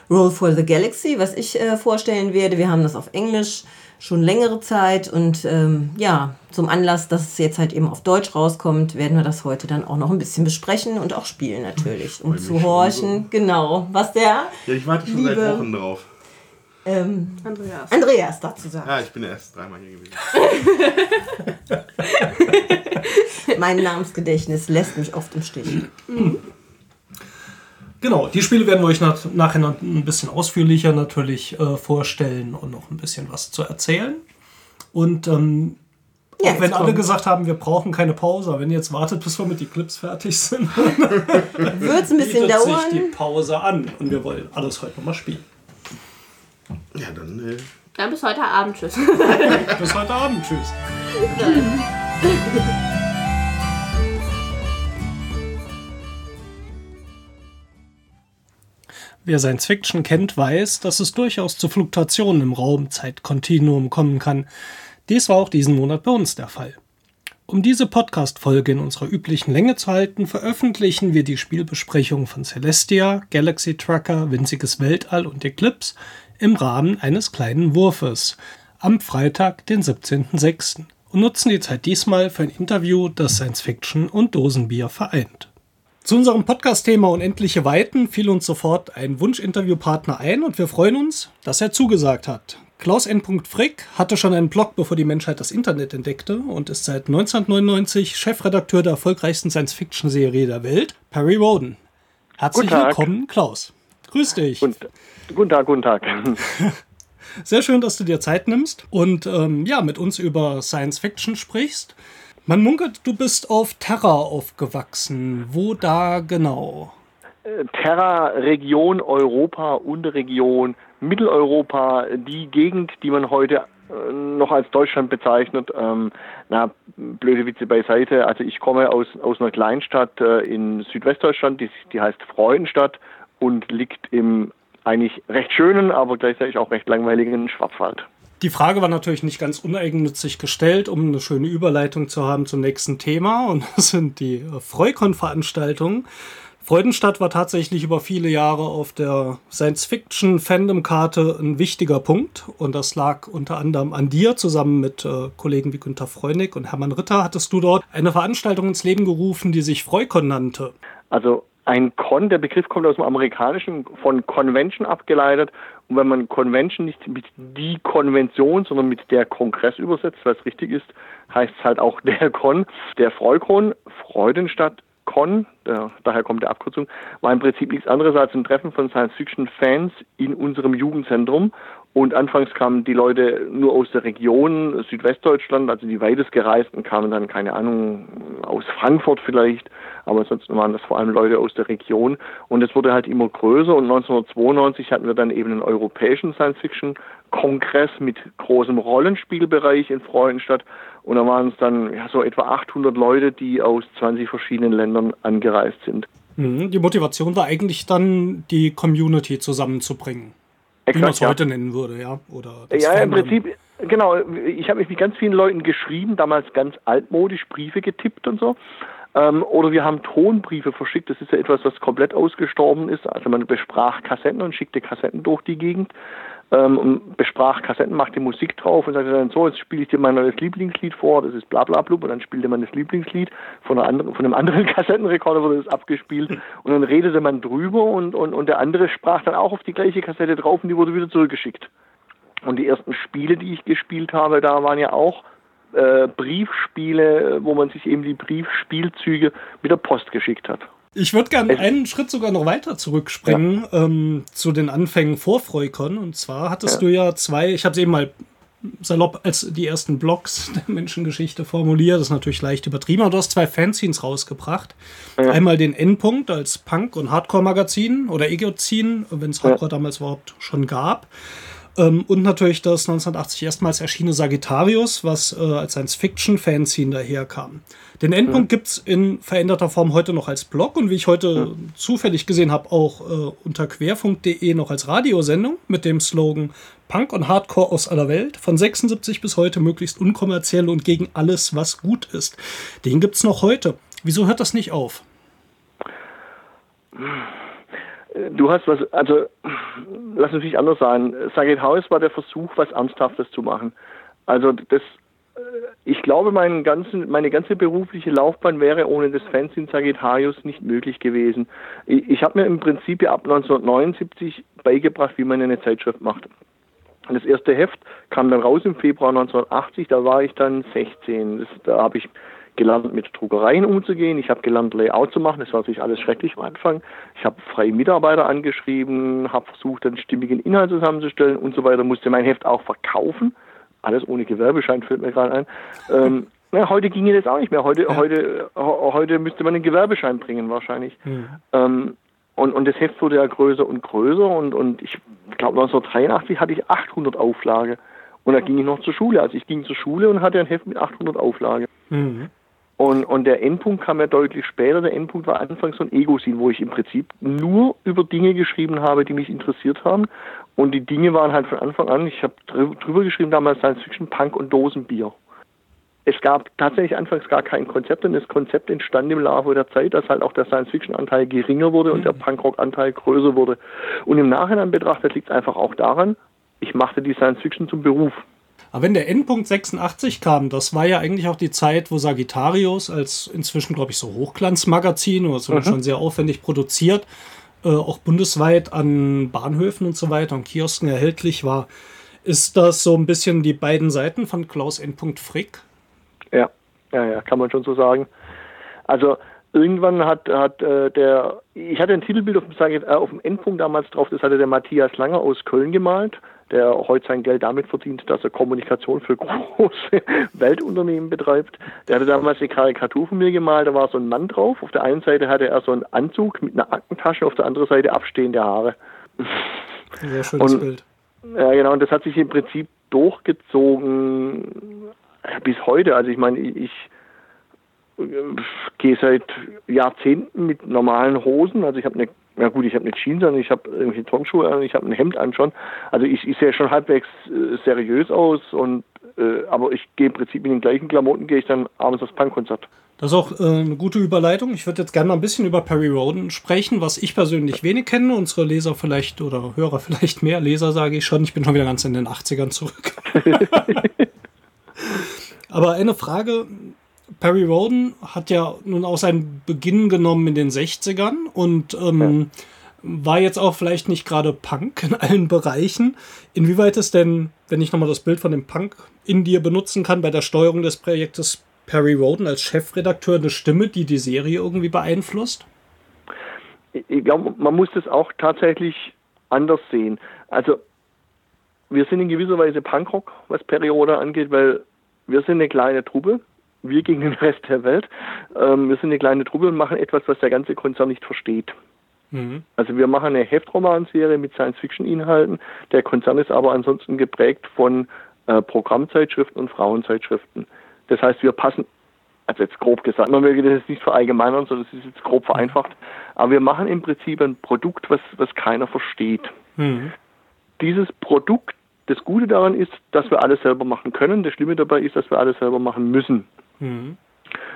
Roll for the Galaxy, was ich äh, vorstellen werde. Wir haben das auf Englisch schon längere Zeit und ähm, ja, zum Anlass, dass es jetzt halt eben auf Deutsch rauskommt, werden wir das heute dann auch noch ein bisschen besprechen und auch spielen natürlich, um zu schon horchen, genau, was der Ja, ich warte schon Liebe- seit Wochen drauf. Ähm, Andreas. Andreas dazu sagt. Ja, ich bin erst dreimal hier gewesen. <laughs> Mein Namensgedächtnis lässt mich oft im Stich. Genau, die Spiele werden wir euch nach, nachher noch ein bisschen ausführlicher natürlich äh, vorstellen und noch ein bisschen was zu erzählen. Und ähm, Ja, auch wenn alle gesagt haben, wir brauchen keine Pause, wenn ihr jetzt wartet, bis wir mit Eclipse fertig sind, <laughs> <laughs> Wird es ein bisschen bietet sich die dauern. Pause an. Und wir wollen alles heute nochmal spielen. Ja, dann äh, Dann bis heute Abend. Tschüss. <laughs> Bis heute Abend. Tschüss. Wer Science Fiction kennt, weiß, dass es durchaus zu Fluktuationen im Raumzeitkontinuum kommen kann. Dies war auch diesen Monat bei uns der Fall. Um diese Podcast-Folge in unserer üblichen Länge zu halten, veröffentlichen wir die Spielbesprechung von Celestia, Galaxy Trucker, Winziges Weltall und Eclipse im Rahmen eines kleinen Wurfes am Freitag, den 17.06. und nutzen die Zeit diesmal für ein Interview, das Science Fiction und Dosenbier vereint. Zu unserem Podcast-Thema Unendliche Weiten fiel uns sofort ein Wunsch-Interviewpartner ein und wir freuen uns, dass er zugesagt hat. Klaus N. Frick hatte schon einen Blog, bevor die Menschheit das Internet entdeckte und ist seit 1999 Chefredakteur der erfolgreichsten Science-Fiction-Serie der Welt, Perry Roden. Herzlich willkommen, Klaus. Grüß dich. Guten, guten Tag, guten Tag. <laughs> Sehr schön, dass du dir Zeit nimmst und ähm, ja, mit uns über Science Fiction sprichst. Man munkelt, du bist auf Terra aufgewachsen. Wo da genau? Terra, Region Europa, Unterregion, Mitteleuropa, die Gegend, die man heute äh, noch als Deutschland bezeichnet. Ähm, na, blöde Witze beiseite. Also ich komme aus, aus einer Kleinstadt äh, in Südwestdeutschland, die, die heißt Freudenstadt und liegt im eigentlich recht schönen, aber gleichzeitig auch recht langweiligen Schwarzwald. Die Frage war natürlich nicht ganz uneigennützig gestellt, um eine schöne Überleitung zu haben zum nächsten Thema. Und das sind die Freukon-Veranstaltungen. Freudenstadt war tatsächlich über viele Jahre auf der Science-Fiction-Fandom-Karte ein wichtiger Punkt. Und das lag unter anderem an dir, zusammen mit äh, Kollegen wie Günter Freunig und Hermann Ritter, hattest du dort eine Veranstaltung ins Leben gerufen, die sich Freukon nannte. Also ein Con, der Begriff kommt aus dem Amerikanischen, von Convention abgeleitet. Und wenn man Convention nicht mit die Konvention, sondern mit der Kongress übersetzt, was richtig ist, heißt es halt auch <laughs> der Con. Der Freukon, Freudenstadt, Con, der, daher kommt der Abkürzung, war im Prinzip nichts anderes als ein Treffen von Science-Fiction-Fans in unserem Jugendzentrum. Und anfangs kamen die Leute nur aus der Region Südwestdeutschland, also die weitest gereisten kamen dann, keine Ahnung, aus Frankfurt vielleicht, aber sonst waren das vor allem Leute aus der Region. Und es wurde halt immer größer und 1992 hatten wir dann eben einen europäischen Science-Fiction-Kongress mit großem Rollenspielbereich in Freudenstadt. Und da waren es dann ja, so etwa 800 Leute, die aus 20 verschiedenen Ländern angereist sind. Mhm, die Motivation war eigentlich dann, die Community zusammenzubringen. Exakt, wie man es ja. heute nennen würde, ja? Oder ja, Fandom. im Prinzip, genau. Ich habe mich mit ganz vielen Leuten geschrieben, damals ganz altmodisch Briefe getippt und so. Ähm, oder wir haben Tonbriefe verschickt. Das ist ja etwas, was komplett ausgestorben ist. Also man besprach Kassetten und schickte Kassetten durch die Gegend ähm, und besprach Kassetten, machte Musik drauf und sagte dann so, jetzt spiele ich dir mein neues Lieblingslied vor, das ist bla bla blub und dann spielte man das Lieblingslied von, einer anderen, von einem anderen <laughs> Kassettenrekorder wurde das abgespielt und dann redete man drüber und, und, und der andere sprach dann auch auf die gleiche Kassette drauf und die wurde wieder zurückgeschickt. Und die ersten Spiele, die ich gespielt habe, da waren ja auch äh, Briefspiele, wo man sich eben die Briefspielzüge mit der Post geschickt hat. Ich würde gerne einen Schritt sogar noch weiter zurückspringen ja. ähm, zu den Anfängen vor Freukon. Und zwar hattest ja. du ja zwei, ich habe es eben mal salopp als die ersten Blogs <laughs> der Menschengeschichte formuliert. Das ist natürlich leicht übertrieben, aber du hast zwei Fanzines rausgebracht. Ja. Einmal den Endpunkt als Punk- und Hardcore-Magazin oder Egozin, wenn es Hardcore damals überhaupt schon gab. Ähm, und natürlich das 1980 erstmals erschienene Sagittarius, was äh, als Science-Fiction-Fanzine daherkam. Den Endpunkt ja. gibt es in veränderter Form heute noch als Blog und wie ich heute ja. zufällig gesehen habe, auch äh, unter querfunk.de noch als Radiosendung mit dem Slogan Punk und Hardcore aus aller Welt, von 76 bis heute möglichst unkommerziell und gegen alles, was gut ist. Den gibt es noch heute. Wieso hört das nicht auf? Du hast was, also lass uns nicht anders sagen. Saget House war der Versuch, was Ernsthaftes zu machen. Also das ich glaube, mein ganzen, meine ganze berufliche Laufbahn wäre ohne das Fanzine Sagittarius nicht möglich gewesen. Ich, ich habe mir im Prinzip ab 1979 beigebracht, wie man eine Zeitschrift macht. Das erste Heft kam dann raus im Februar 1980, da war ich dann 16. Das, da habe ich gelernt, mit Druckereien umzugehen. Ich habe gelernt, Layout zu machen. Das war natürlich alles schrecklich am Anfang. Ich habe freie Mitarbeiter angeschrieben, habe versucht, einen stimmigen Inhalt zusammenzustellen und so weiter. Musste mein Heft auch verkaufen alles ohne Gewerbeschein fällt mir gerade ein. Ähm, <laughs> na, heute ginge das auch nicht mehr. Heute, ja. heute, heute müsste man einen Gewerbeschein bringen wahrscheinlich. Mhm. Ähm, und, und das Heft wurde ja größer und größer und, und ich glaube 1983 hatte ich 800 Auflage. Und da ging ich noch zur Schule. Also ich ging zur Schule und hatte ein Heft mit 800 Auflage. Mhm. Und, und der Endpunkt kam ja deutlich später. Der Endpunkt war anfangs so ein Ego-Scene, wo ich im Prinzip nur über Dinge geschrieben habe, die mich interessiert haben. Und die Dinge waren halt von Anfang an, ich habe drüber geschrieben damals Science Fiction, Punk und Dosenbier. Es gab tatsächlich anfangs gar kein Konzept und das Konzept entstand im Laufe der Zeit, dass halt auch der Science-Fiction-Anteil geringer wurde und der mhm. Punkrock-Anteil größer wurde. Und im Nachhinein betrachtet liegt es einfach auch daran, ich machte die Science-Fiction zum Beruf. Aber wenn der Endpunkt 86 kam, das war ja eigentlich auch die Zeit, wo Sagittarius als inzwischen, glaube ich, so Hochglanzmagazin oder so mhm. schon sehr aufwendig produziert, äh, auch bundesweit an Bahnhöfen und so weiter und Kiosken erhältlich war. Ist das so ein bisschen die beiden Seiten von Klaus Endpunkt Frick? Ja, ja, ja, kann man schon so sagen. Also irgendwann hat, hat äh, der, ich hatte ein Titelbild auf dem, äh, auf dem Endpunkt damals drauf, das hatte der Matthias Langer aus Köln gemalt der heute sein Geld damit verdient, dass er Kommunikation für <laughs> große Weltunternehmen betreibt. Der hatte damals eine Karikatur von mir gemalt, da war so ein Mann drauf. Auf der einen Seite hatte er so einen Anzug mit einer Aktentasche, auf der anderen Seite abstehende Haare. Sehr schönes und, Bild. Ja, genau, und das hat sich im Prinzip durchgezogen äh, bis heute. Also ich meine, ich gehe seit Jahrzehnten mit normalen Hosen. Also ich habe eine, ja gut, ich habe eine Jeans an, ich habe irgendwelche Turnschuhe an, ich habe ein Hemd an schon. Also ich, ich sehe schon halbwegs äh, seriös aus und äh, aber ich gehe im Prinzip mit den gleichen Klamotten, gehe ich dann abends aufs Punkkonzert. Das ist auch äh, eine gute Überleitung. Ich würde jetzt gerne mal ein bisschen über Perry Roden sprechen, was ich persönlich wenig kenne. Unsere Leser vielleicht oder Hörer vielleicht mehr. Leser sage ich schon. Ich bin schon wieder ganz in den 80ern zurück. <laughs> <laughs> Aber eine Frage. Perry Roden hat ja nun auch seinen Beginn genommen in den 60ern und ähm, ja. war jetzt auch vielleicht nicht gerade Punk in allen Bereichen. Inwieweit ist denn, wenn ich nochmal das Bild von dem Punk in dir benutzen kann, bei der Steuerung des Projektes Perry Roden als Chefredakteur eine Stimme, die die Serie irgendwie beeinflusst? Ich glaube, man muss das auch tatsächlich anders sehen. Also wir sind in gewisser Weise Punkrock, was Periode angeht, weil wir sind eine kleine Truppe, wir gegen den Rest der Welt. Ähm, wir sind eine kleine Truppe und machen etwas, was der ganze Konzern nicht versteht. Mhm. Also wir machen eine Heftromanserie mit Science-Fiction-Inhalten. Der Konzern ist aber ansonsten geprägt von äh, Programmzeitschriften und Frauenzeitschriften. Das heißt, wir passen, also jetzt grob gesagt, man möge das jetzt nicht verallgemeinern, sondern es ist jetzt grob vereinfacht, aber wir machen im Prinzip ein Produkt, was, was keiner versteht. Mhm. Dieses Produkt, das Gute daran ist, dass wir alles selber machen können. Das Schlimme dabei ist, dass wir alles selber machen müssen. Mhm.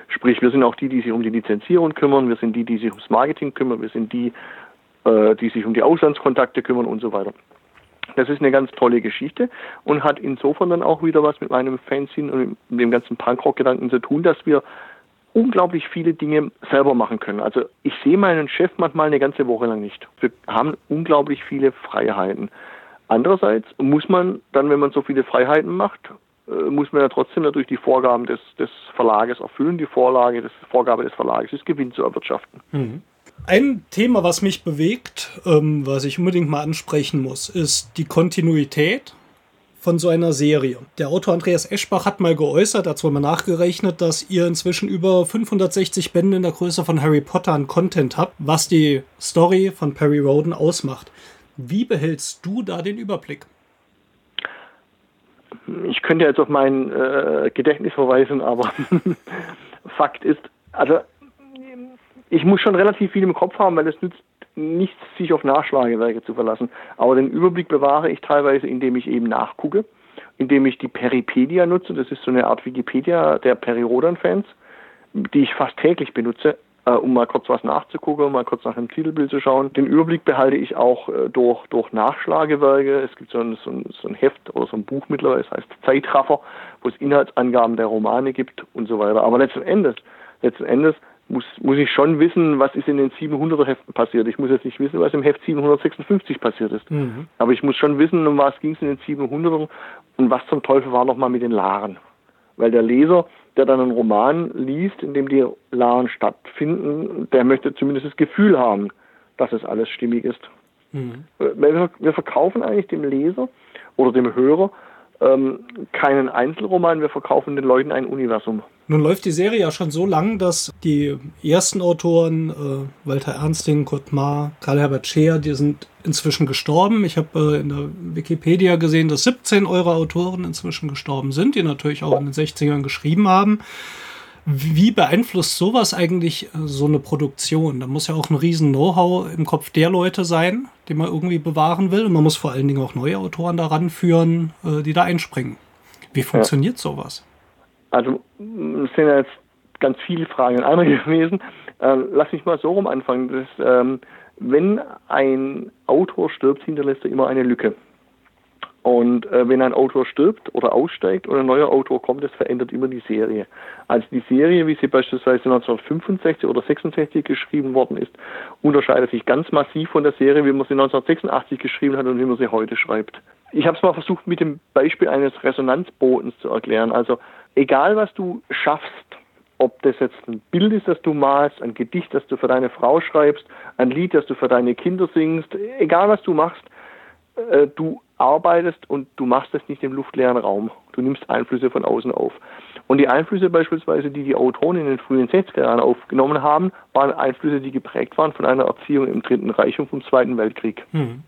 Sprich, wir sind auch die, die sich um die Lizenzierung kümmern, wir sind die, die sich ums Marketing kümmern, wir sind die, äh, die sich um die Auslandskontakte kümmern und so weiter. Das ist eine ganz tolle Geschichte und hat insofern dann auch wieder was mit meinem Fanzine und mit dem ganzen Punkrock-Gedanken zu tun, dass wir unglaublich viele Dinge selber machen können. Also ich sehe meinen Chef manchmal eine ganze Woche lang nicht. Wir haben unglaublich viele Freiheiten. Andererseits muss man dann, wenn man so viele Freiheiten macht, muss man ja trotzdem natürlich die Vorgaben des, des Verlages erfüllen. Die Vorlage, des, Vorgabe des Verlages ist Gewinn zu erwirtschaften. Mhm. Ein Thema, was mich bewegt, ähm, was ich unbedingt mal ansprechen muss, ist die Kontinuität von so einer Serie. Der Autor Andreas Eschbach hat mal geäußert, hat zwar mal nachgerechnet, dass ihr inzwischen über 560 Bände in der Größe von Harry Potter an Content habt, was die Story von Perry Roden ausmacht. Wie behältst du da den Überblick? Ich könnte jetzt auf mein äh, Gedächtnis verweisen, aber <laughs> Fakt ist, also ich muss schon relativ viel im Kopf haben, weil es nützt nichts, sich auf Nachschlagewerke zu verlassen. Aber den Überblick bewahre ich teilweise, indem ich eben nachgucke, indem ich die Peripedia nutze. Das ist so eine Art Wikipedia der Perirodan-Fans, die ich fast täglich benutze, äh, um mal kurz was nachzugucken, mal kurz nach dem Titelbild zu schauen. Den Überblick behalte ich auch äh, durch, durch Nachschlagewerke. Es gibt so ein, so, ein, so ein Heft oder so ein Buch mittlerweile, das heißt Zeitraffer, wo es Inhaltsangaben der Romane gibt und so weiter. Aber letzten Endes, letzten Endes muss, muss ich schon wissen, was ist in den 700er Heften passiert. Ich muss jetzt nicht wissen, was im Heft 756 passiert ist. Mhm. Aber ich muss schon wissen, um was ging es in den 700ern und was zum Teufel war nochmal mit den Laren. Weil der Leser, der dann einen Roman liest, in dem die Laren stattfinden, der möchte zumindest das Gefühl haben, dass es alles stimmig ist. Mhm. Wir, wir verkaufen eigentlich dem Leser oder dem Hörer ähm, keinen Einzelroman, wir verkaufen den Leuten ein Universum. Nun läuft die Serie ja schon so lang, dass die ersten Autoren, äh, Walter Ernsting, Kurt Maar, Karl-Herbert Scheer, die sind inzwischen gestorben. Ich habe äh, in der Wikipedia gesehen, dass 17 eurer Autoren inzwischen gestorben sind, die natürlich auch in den 60ern geschrieben haben. Wie beeinflusst sowas eigentlich äh, so eine Produktion? Da muss ja auch ein riesen Know-how im Kopf der Leute sein, die man irgendwie bewahren will. Und man muss vor allen Dingen auch neue Autoren daran führen, äh, die da einspringen. Wie funktioniert ja. sowas? Also es sind jetzt ganz viele Fragen in einer <laughs> gewesen. Äh, lass mich mal so rum anfangen. Das, ähm, wenn ein Autor stirbt, hinterlässt er immer eine Lücke. Und äh, wenn ein Autor stirbt oder aussteigt und ein neuer Autor kommt, das verändert immer die Serie. Also die Serie, wie sie beispielsweise 1965 oder 66 geschrieben worden ist, unterscheidet sich ganz massiv von der Serie, wie man sie 1986 geschrieben hat und wie man sie heute schreibt. Ich habe es mal versucht, mit dem Beispiel eines Resonanzbodens zu erklären. Also egal, was du schaffst, ob das jetzt ein Bild ist, das du malst, ein Gedicht, das du für deine Frau schreibst, ein Lied, das du für deine Kinder singst, egal was du machst, äh, du arbeitest und du machst das nicht im luftleeren Raum. Du nimmst Einflüsse von außen auf. Und die Einflüsse beispielsweise, die die Autoren in den frühen 60er Jahren aufgenommen haben, waren Einflüsse, die geprägt waren von einer Erziehung im Dritten Reich und vom Zweiten Weltkrieg. Mhm.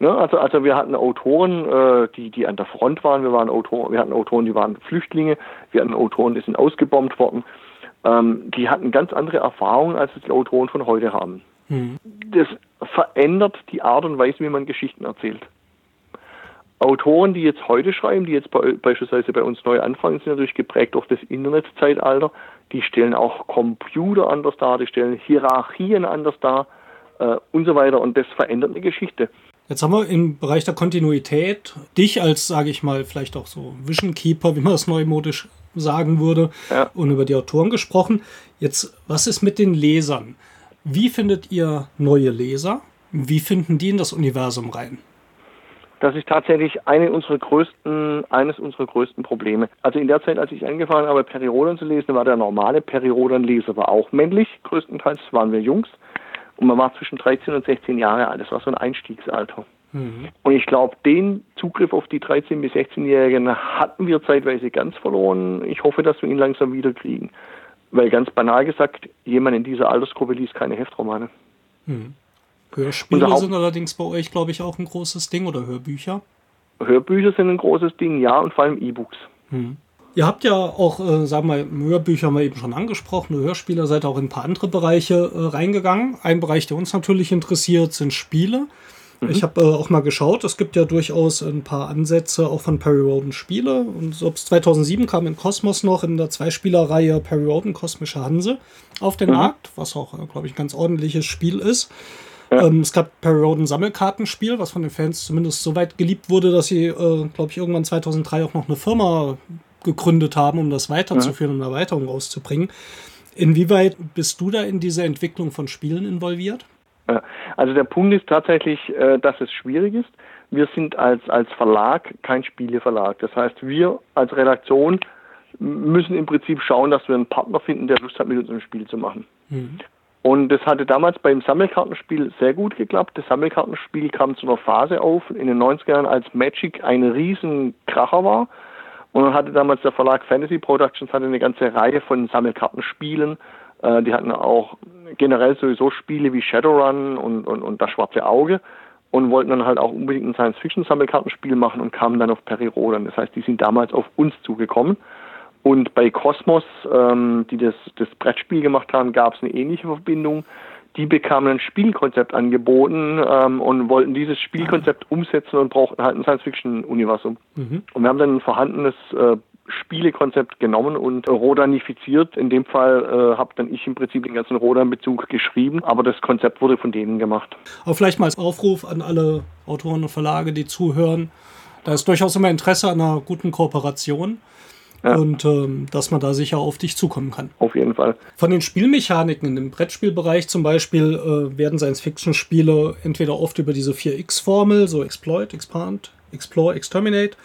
Ne? Also, also wir hatten Autoren, äh, die, die an der Front waren, wir, waren Autoren, wir hatten Autoren, die waren Flüchtlinge, wir hatten Autoren, die sind ausgebombt worden. Ähm, die hatten ganz andere Erfahrungen, als es die Autoren von heute haben. Mhm. Das verändert die Art und Weise, wie man Geschichten erzählt. Autoren, die jetzt heute schreiben, die jetzt bei, beispielsweise bei uns neu anfangen, sind natürlich geprägt durch das Internetzeitalter. Die stellen auch Computer anders dar, die stellen Hierarchien anders dar äh, und so weiter. Und das verändert eine Geschichte. Jetzt haben wir im Bereich der Kontinuität dich als, sage ich mal, vielleicht auch so Vision Keeper, wie man es neumodisch sagen würde, ja. und über die Autoren gesprochen. Jetzt, was ist mit den Lesern? Wie findet ihr neue Leser? Wie finden die in das Universum rein? Das ist tatsächlich eine unserer größten, eines unserer größten Probleme. Also in der Zeit, als ich angefangen habe, Perioden zu lesen, war der normale Periodenleser war auch männlich, größtenteils waren wir Jungs. Und man war zwischen 13 und 16 Jahre alt. Das war so ein Einstiegsalter. Mhm. Und ich glaube, den Zugriff auf die 13- bis 16-Jährigen hatten wir zeitweise ganz verloren. Ich hoffe, dass wir ihn langsam wieder kriegen. Weil ganz banal gesagt, jemand in dieser Altersgruppe liest keine Heftromane. Mhm. Hörspiele sind allerdings bei euch, glaube ich, auch ein großes Ding oder Hörbücher? Hörbücher sind ein großes Ding, ja, und vor allem E-Books. Mhm. Ihr habt ja auch, äh, sagen wir mal, Hörbücher haben wir eben schon angesprochen, Hörspiele, seid auch in ein paar andere Bereiche äh, reingegangen. Ein Bereich, der uns natürlich interessiert, sind Spiele. Mhm. Ich habe äh, auch mal geschaut, es gibt ja durchaus ein paar Ansätze auch von Perry Roden Spiele. Und so 2007 kam in Kosmos noch in der Zweispielerreihe Perry Roden Kosmische Hanse auf den mhm. Markt, was auch, äh, glaube ich, ein ganz ordentliches Spiel ist. Ja. Ähm, es gab Perry Roden Sammelkartenspiel, was von den Fans zumindest so weit geliebt wurde, dass sie, äh, glaube ich, irgendwann 2003 auch noch eine Firma gegründet haben, um das weiterzuführen, um eine Erweiterung rauszubringen. Inwieweit bist du da in diese Entwicklung von Spielen involviert? Also der Punkt ist tatsächlich, äh, dass es schwierig ist. Wir sind als, als Verlag kein Spieleverlag. Das heißt, wir als Redaktion müssen im Prinzip schauen, dass wir einen Partner finden, der Lust hat, mit uns ein Spiel zu machen. Mhm. Und das hatte damals beim Sammelkartenspiel sehr gut geklappt. Das Sammelkartenspiel kam zu einer Phase auf in den 90er Jahren, als Magic ein riesen Kracher war. Und dann hatte damals der Verlag Fantasy Productions hatte eine ganze Reihe von Sammelkartenspielen. Äh, die hatten auch generell sowieso Spiele wie Shadowrun und, und, und das Schwarze Auge und wollten dann halt auch unbedingt ein Science-Fiction-Sammelkartenspiel machen und kamen dann auf Perry Rodan. Das heißt, die sind damals auf uns zugekommen. Und bei Cosmos, ähm, die das, das Brettspiel gemacht haben, gab es eine ähnliche Verbindung die bekamen ein Spielkonzept angeboten ähm, und wollten dieses Spielkonzept umsetzen und brauchten halt ein Science-Fiction-Universum. Mhm. Und wir haben dann ein vorhandenes äh, Spielekonzept genommen und rodanifiziert. In dem Fall äh, habe dann ich im Prinzip den ganzen Rodan-Bezug geschrieben, aber das Konzept wurde von denen gemacht. Aber vielleicht mal als Aufruf an alle Autoren und Verlage, die zuhören. Da ist durchaus immer Interesse an einer guten Kooperation. Ja. Und ähm, dass man da sicher auf dich zukommen kann. Auf jeden Fall. Von den Spielmechaniken im Brettspielbereich zum Beispiel äh, werden Science-Fiction-Spiele entweder oft über diese 4x-Formel, so Exploit, Expand, Explore, Exterminate,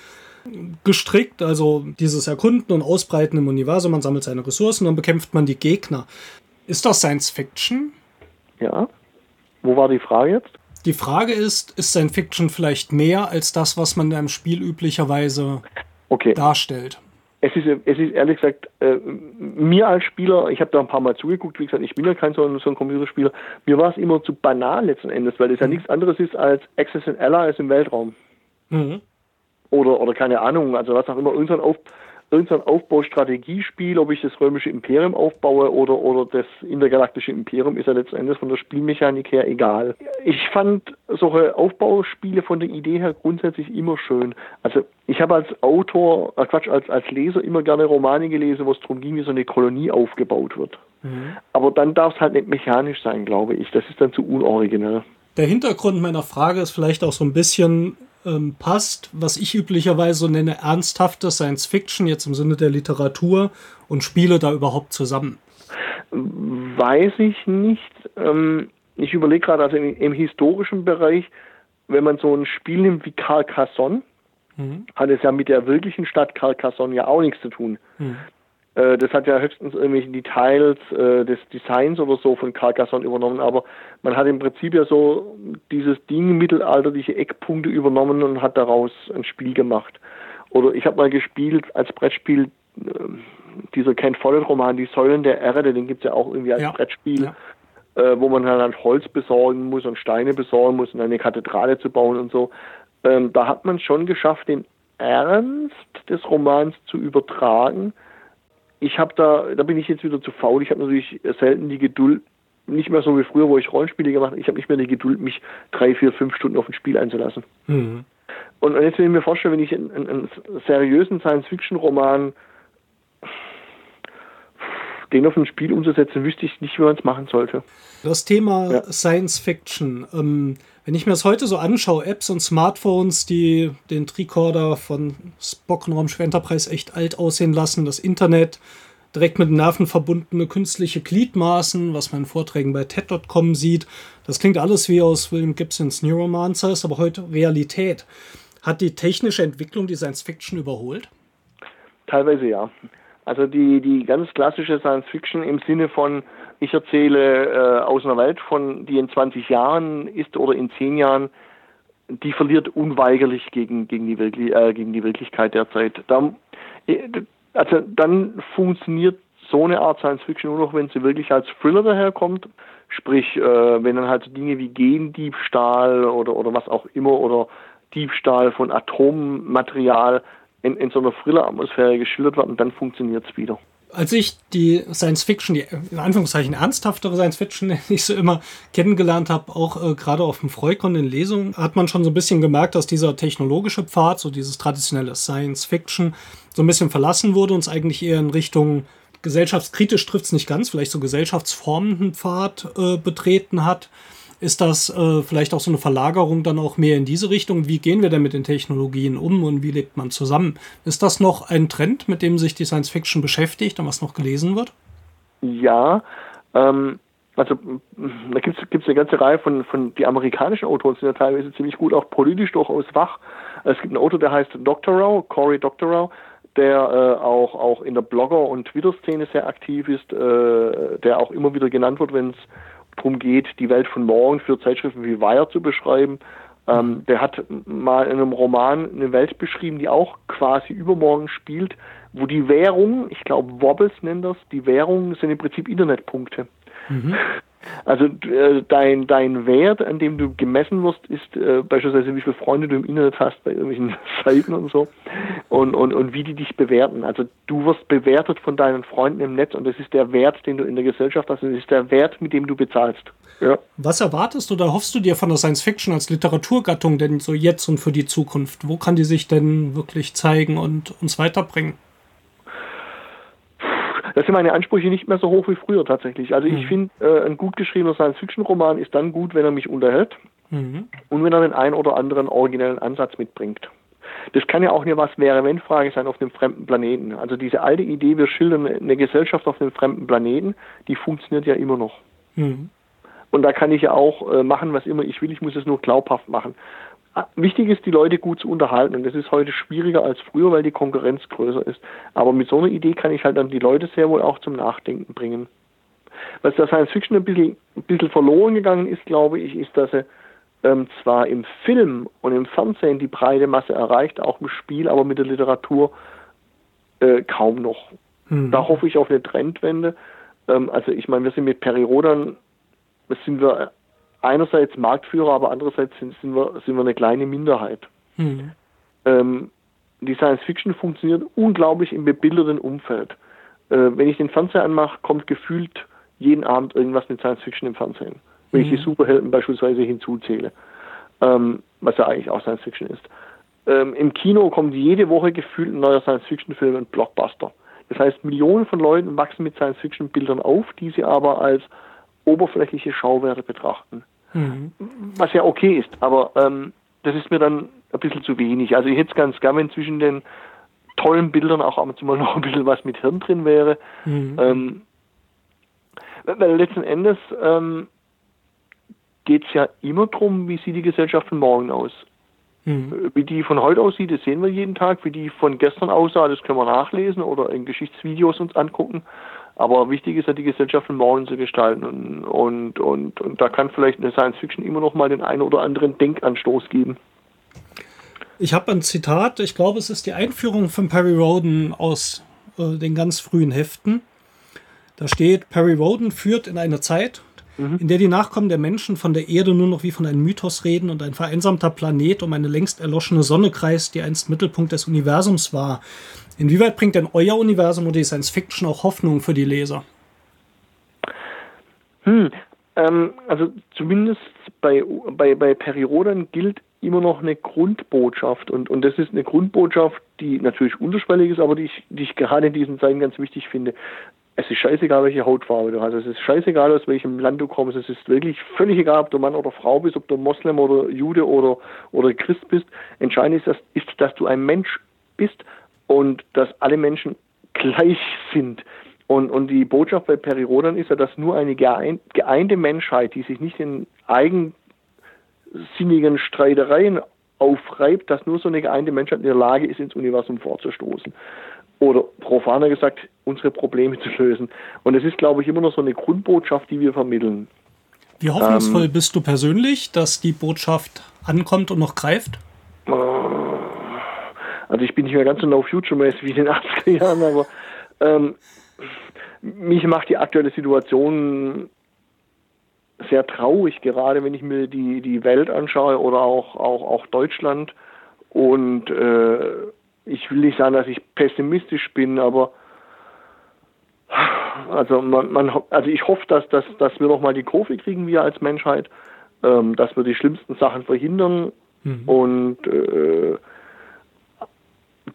gestrickt, also dieses Erkunden und Ausbreiten im Universum, man sammelt seine Ressourcen, dann bekämpft man die Gegner. Ist das Science Fiction? Ja. Wo war die Frage jetzt? Die Frage ist, ist Science Fiction vielleicht mehr als das, was man in einem Spiel üblicherweise okay. darstellt? Es ist, es ist ehrlich gesagt, äh, mir als Spieler, ich habe da ein paar Mal zugeguckt, wie gesagt, ich bin ja kein so, so ein Computerspieler, mir war es immer zu banal letzten Endes, weil es ja mhm. nichts anderes ist als Access and Allies im Weltraum. Mhm. Oder, oder keine Ahnung, also was auch immer, irgendein Auf, irgendein Aufbaustrategiespiel, ob ich das römische Imperium aufbaue oder, oder das intergalaktische Imperium, ist ja letzten Endes von der Spielmechanik her egal. Ich fand solche Aufbauspiele von der Idee her grundsätzlich immer schön. Also ich habe als Autor, äh Quatsch, als, als Leser immer gerne Romane gelesen, wo es darum ging, wie so eine Kolonie aufgebaut wird. Mhm. Aber dann darf es halt nicht mechanisch sein, glaube ich. Das ist dann zu unoriginell. Der Hintergrund meiner Frage ist vielleicht auch so ein bisschen, ähm, passt, was ich üblicherweise so nenne, ernsthafte Science Fiction, jetzt im Sinne der Literatur und Spiele da überhaupt zusammen? Weiß ich nicht. Ähm, ich überlege gerade, also im, im, historischen Bereich, wenn man so ein Spiel nimmt wie Carcassonne, mhm. hat es ja mit der wirklichen Stadt Carcassonne ja auch nichts zu tun. Mhm. Äh, das hat ja höchstens irgendwelche Details äh, des Designs oder so von Carcassonne übernommen, aber man hat im Prinzip ja so dieses Ding mittelalterliche Eckpunkte übernommen und hat daraus ein Spiel gemacht. Oder ich habe mal gespielt als Brettspiel äh, dieser Ken Follett Roman Die Säulen der Erde, den gibt es ja auch irgendwie als ja. Brettspiel. Ja. wo man halt Holz besorgen muss und Steine besorgen muss, um eine Kathedrale zu bauen und so. Ähm, da hat man schon geschafft, den Ernst des Romans zu übertragen. Ich habe da, da bin ich jetzt wieder zu faul. Ich habe natürlich selten die Geduld, nicht mehr so wie früher, wo ich Rollenspiele gemacht habe. Ich habe nicht mehr die Geduld, mich drei, vier, fünf Stunden auf ein Spiel einzulassen. Mhm. Und jetzt will ich mir vorstellen, wenn ich einen, einen seriösen Science-Fiction-Roman den auf ein Spiel umzusetzen, wüsste ich nicht, wie man es machen sollte. Das Thema Ja. Science Fiction. Ähm, wenn ich mir das heute so anschaue, Apps und Smartphones, die den Tricorder von Spock und Raumschiff Enterprise echt alt aussehen lassen, das Internet, direkt mit Nerven verbundene künstliche Gliedmaßen, was man in Vorträgen bei TED.com sieht, das klingt alles wie aus William Gibsons Neuromancer, ist aber heute Realität. Hat die technische Entwicklung die Science Fiction überholt? Teilweise ja. Also die, die ganz klassische Science Fiction im Sinne von, ich erzähle äh, aus einer Welt, von die in 20 Jahren ist oder in 10 Jahren, die verliert unweigerlich gegen, gegen, die, Wirkli äh, gegen die Wirklichkeit der Zeit. Da, äh, also dann funktioniert so eine Art Science Fiction nur noch, wenn sie wirklich als Thriller daherkommt. Sprich, äh, wenn dann halt Dinge wie Gendiebstahl oder, oder was auch immer oder Diebstahl von Atommaterial in, in so einer Thriller-Atmosphäre geschildert werden, dann funktioniert es wieder. Als ich die Science Fiction, die in Anführungszeichen ernsthaftere Science Fiction, <laughs> die ich so immer kennengelernt habe, auch äh, gerade auf dem Freukon in Lesungen, hat man schon so ein bisschen gemerkt, dass dieser technologische Pfad, so dieses traditionelle Science Fiction, so ein bisschen verlassen wurde und es eigentlich eher in Richtung gesellschaftskritisch trifft es nicht ganz, vielleicht so gesellschaftsformenden Pfad äh, betreten hat. Ist das äh, vielleicht auch so eine Verlagerung dann auch mehr in diese Richtung? Wie gehen wir denn mit den Technologien um und wie lebt man zusammen? Ist das noch ein Trend, mit dem sich die Science Fiction beschäftigt und was noch gelesen wird? Ja, ähm, also da gibt es eine ganze Reihe von, von die amerikanischen Autoren sind ja teilweise ziemlich gut, auch politisch durchaus wach. Es gibt einen Autor, der heißt Doctorow, Cory Doctorow, der äh, auch, auch in der Blogger- und Twitter-Szene sehr aktiv ist, äh, der auch immer wieder genannt wird, wenn es darum geht, die Welt von morgen für Zeitschriften wie Wire zu beschreiben. Ähm, der hat mal in einem Roman eine Welt beschrieben, die auch quasi übermorgen spielt, wo die Währung, ich glaube Wobbles nennt das, die Währung sind im Prinzip Internetpunkte. Also äh, dein, dein Wert, an dem du gemessen wirst, ist äh, beispielsweise, wie viele Freunde du im Internet hast bei irgendwelchen <laughs> Seiten und so und, und, und wie die dich bewerten. Also du wirst bewertet von deinen Freunden im Netz und das ist der Wert, den du in der Gesellschaft hast, und das ist der Wert, mit dem du bezahlst. Ja. Was erwartest du oder hoffst du dir von der Science Fiction als Literaturgattung denn so jetzt und für die Zukunft? Wo kann die sich denn wirklich zeigen und uns weiterbringen? Da sind meine Ansprüche nicht mehr so hoch wie früher tatsächlich. Also ich finde, äh, ein gut geschriebener Science-Fiction-Roman ist dann gut, wenn er mich unterhält Mhm. und wenn er den einen oder anderen originellen Ansatz mitbringt. Das kann ja auch eine Was-wäre-wenn-Frage sein auf einem fremden Planeten. Also diese alte Idee, wir schildern eine Gesellschaft auf einem fremden Planeten, die funktioniert ja immer noch. Mhm. Und da kann ich ja auch äh, machen, was immer ich will. Ich muss es nur glaubhaft machen. Wichtig ist, die Leute gut zu unterhalten. Und das ist heute schwieriger als früher, weil die Konkurrenz größer ist. Aber mit so einer Idee kann ich halt dann die Leute sehr wohl auch zum Nachdenken bringen. Was der Science Fiction ein bisschen, ein bisschen verloren gegangen ist, glaube ich, ist, dass er ähm, zwar im Film und im Fernsehen die breite Masse erreicht, auch im Spiel, aber mit der Literatur äh, kaum noch. Mhm. Da hoffe ich auf eine Trendwende. Ähm, also ich meine, wir sind mit Peri Rodan, sind wir einerseits Marktführer, aber andererseits sind, sind, wir, sind wir eine kleine Minderheit. Mhm. Ähm, die Science Fiction funktioniert unglaublich im bebilderten Umfeld. Äh, wenn ich den Fernseher anmache, kommt gefühlt jeden Abend irgendwas mit Science Fiction im Fernsehen. Wenn ich die Superhelden beispielsweise hinzuzähle, ähm, was ja eigentlich auch Science Fiction ist. Ähm, Im Kino kommt jede Woche gefühlt ein neuer Science Fiction Film, ein Blockbuster. Das heißt, Millionen von Leuten wachsen mit Science Fiction Bildern auf, die sie aber als oberflächliche Schauwerte betrachten Mhm. was ja okay ist, aber ähm, das ist mir dann ein bisschen zu wenig. Also ich hätte es ganz gern, wenn zwischen den tollen Bildern auch ab und zu mal <laughs> noch ein bisschen was mit Hirn drin wäre. Mhm. Ähm, weil letzten Endes ähm, geht es ja immer darum, wie sieht die Gesellschaft von morgen aus. Mhm. Wie die von heute aussieht, das sehen wir jeden Tag. Wie die von gestern aussah, das können wir nachlesen oder in Geschichtsvideos uns angucken. Aber wichtig ist ja, die Gesellschaft von morgen zu gestalten. Und, und, und, und da kann vielleicht eine Science Fiction immer noch mal den einen oder anderen Denkanstoß geben. Ich habe ein Zitat, ich glaube, es ist die Einführung von Perry Roden aus äh, den ganz frühen Heften. Da steht, Perry Roden führt in eine Zeit, in der die Nachkommen der Menschen von der Erde nur noch wie von einem Mythos reden und ein vereinsamter Planet um eine längst erloschene Sonne kreist, die einst Mittelpunkt des Universums war. Inwieweit bringt denn euer Universum oder die Science Fiction auch Hoffnung für die Leser? Hm, ähm, also zumindest bei, bei, bei Perirodan gilt immer noch eine Grundbotschaft und, und das ist eine Grundbotschaft, die natürlich unterschwellig ist, aber die ich, die ich gerade in diesen Zeiten ganz wichtig finde es ist scheißegal, welche Hautfarbe du hast. Es ist scheißegal, aus welchem Land du kommst. Es ist wirklich völlig egal, ob du Mann oder Frau bist, ob du Moslem oder Jude oder, oder Christ bist. Entscheidend ist, dass, ist, dass du ein Mensch bist und dass alle Menschen <laughs> gleich sind. Und, und die Botschaft bei Perirodan ist ja, dass nur eine geeinte Menschheit, die sich nicht in eigensinnigen Streitereien aufreibt, dass nur so eine geeinte Menschheit in der Lage ist, ins Universum vorzustoßen oder profaner gesagt, unsere Probleme zu lösen. Und es ist, glaube ich, immer noch so eine Grundbotschaft, die wir vermitteln. Wie hoffnungsvoll ähm, bist du persönlich, dass die Botschaft ankommt und noch greift? Also ich bin nicht mehr ganz so no-future-mäßig wie in den <laughs> 80er Jahren, aber ähm, mich macht die aktuelle Situation sehr traurig, gerade wenn ich mir die, die Welt anschaue oder auch, auch, auch Deutschland. Und äh, ich will nicht sagen, dass ich pessimistisch bin, aber also man, man also ich hoffe, dass, dass, dass wir nochmal die Kurve kriegen, wir als Menschheit, ähm, dass wir die schlimmsten Sachen verhindern mhm. und äh,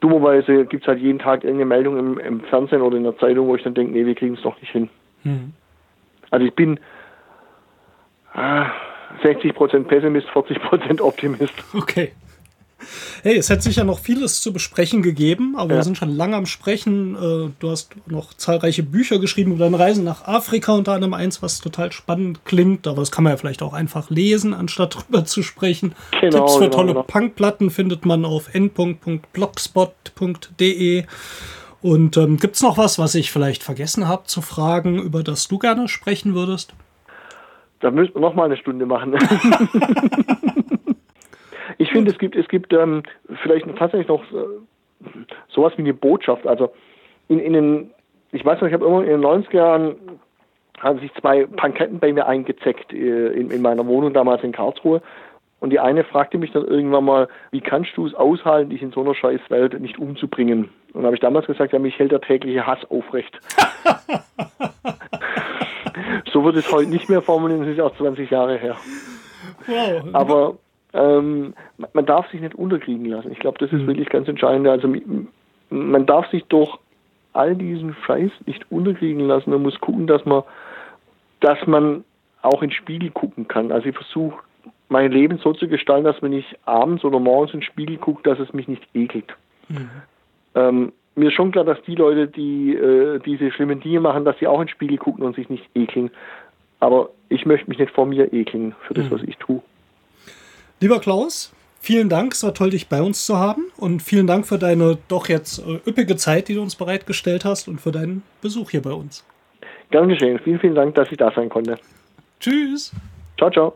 dummerweise gibt es halt jeden Tag irgendeine Meldung im, im, Fernsehen oder in der Zeitung, wo ich dann denke, nee, wir kriegen es doch nicht hin. Mhm. Also ich bin äh, 60% Pessimist, 40% Optimist. Okay. Hey, es hätte sicher noch vieles zu besprechen gegeben, aber ja. wir sind schon lange am Sprechen. Äh, du hast noch zahlreiche Bücher geschrieben über deine Reisen nach Afrika, unter anderem eins, was total spannend klingt, aber das kann man ja vielleicht auch einfach lesen, anstatt <laughs> drüber zu sprechen. Genau, Tipps für genau, tolle genau. Punkplatten findet man auf n.blogspot.de. Und ähm, gibt es noch was, was ich vielleicht vergessen habe zu fragen, über das du gerne sprechen würdest? Da müssen wir noch mal eine Stunde machen. <laughs> <laughs> Ich finde, es gibt, es gibt ähm, vielleicht tatsächlich noch äh, sowas wie eine Botschaft. Also in, in den, ich weiß noch, ich habe immer in den 90er Jahren haben sich zwei Panketten bei mir eingezeckt äh, in, in meiner Wohnung damals in Karlsruhe. Und die eine fragte mich dann irgendwann mal, wie kannst du es aushalten, dich in so einer scheiß Welt nicht umzubringen? Und habe ich damals gesagt, ja, mich hält der tägliche Hass aufrecht. <laughs> so wird es heute nicht mehr formulieren, das ist auch 20 Jahre her. Wow. Aber ähm, man darf sich nicht unterkriegen lassen. Ich glaube, das ist mhm. wirklich ganz entscheidend. Also man darf sich durch all diesen Scheiß nicht unterkriegen lassen. Man muss gucken, dass man, dass man auch in den Spiegel gucken kann. Also ich versuche mein Leben so zu gestalten, dass wenn ich abends oder morgens in den Spiegel gucke, dass es mich nicht ekelt. Mhm. Ähm, mir ist schon klar, dass die Leute, die äh, diese schlimmen Dinge machen, dass sie auch in den Spiegel gucken und sich nicht ekeln. Aber ich möchte mich nicht vor mir ekeln für das, mhm. was ich tue. Lieber Klaus, vielen Dank. Es war toll, dich bei uns zu haben. Und vielen Dank für deine doch jetzt äh, üppige Zeit, die du uns bereitgestellt hast und für deinen Besuch hier bei uns. Gern geschehen. Vielen, vielen Dank, dass ich da sein konnte. Tschüss. Ciao, ciao.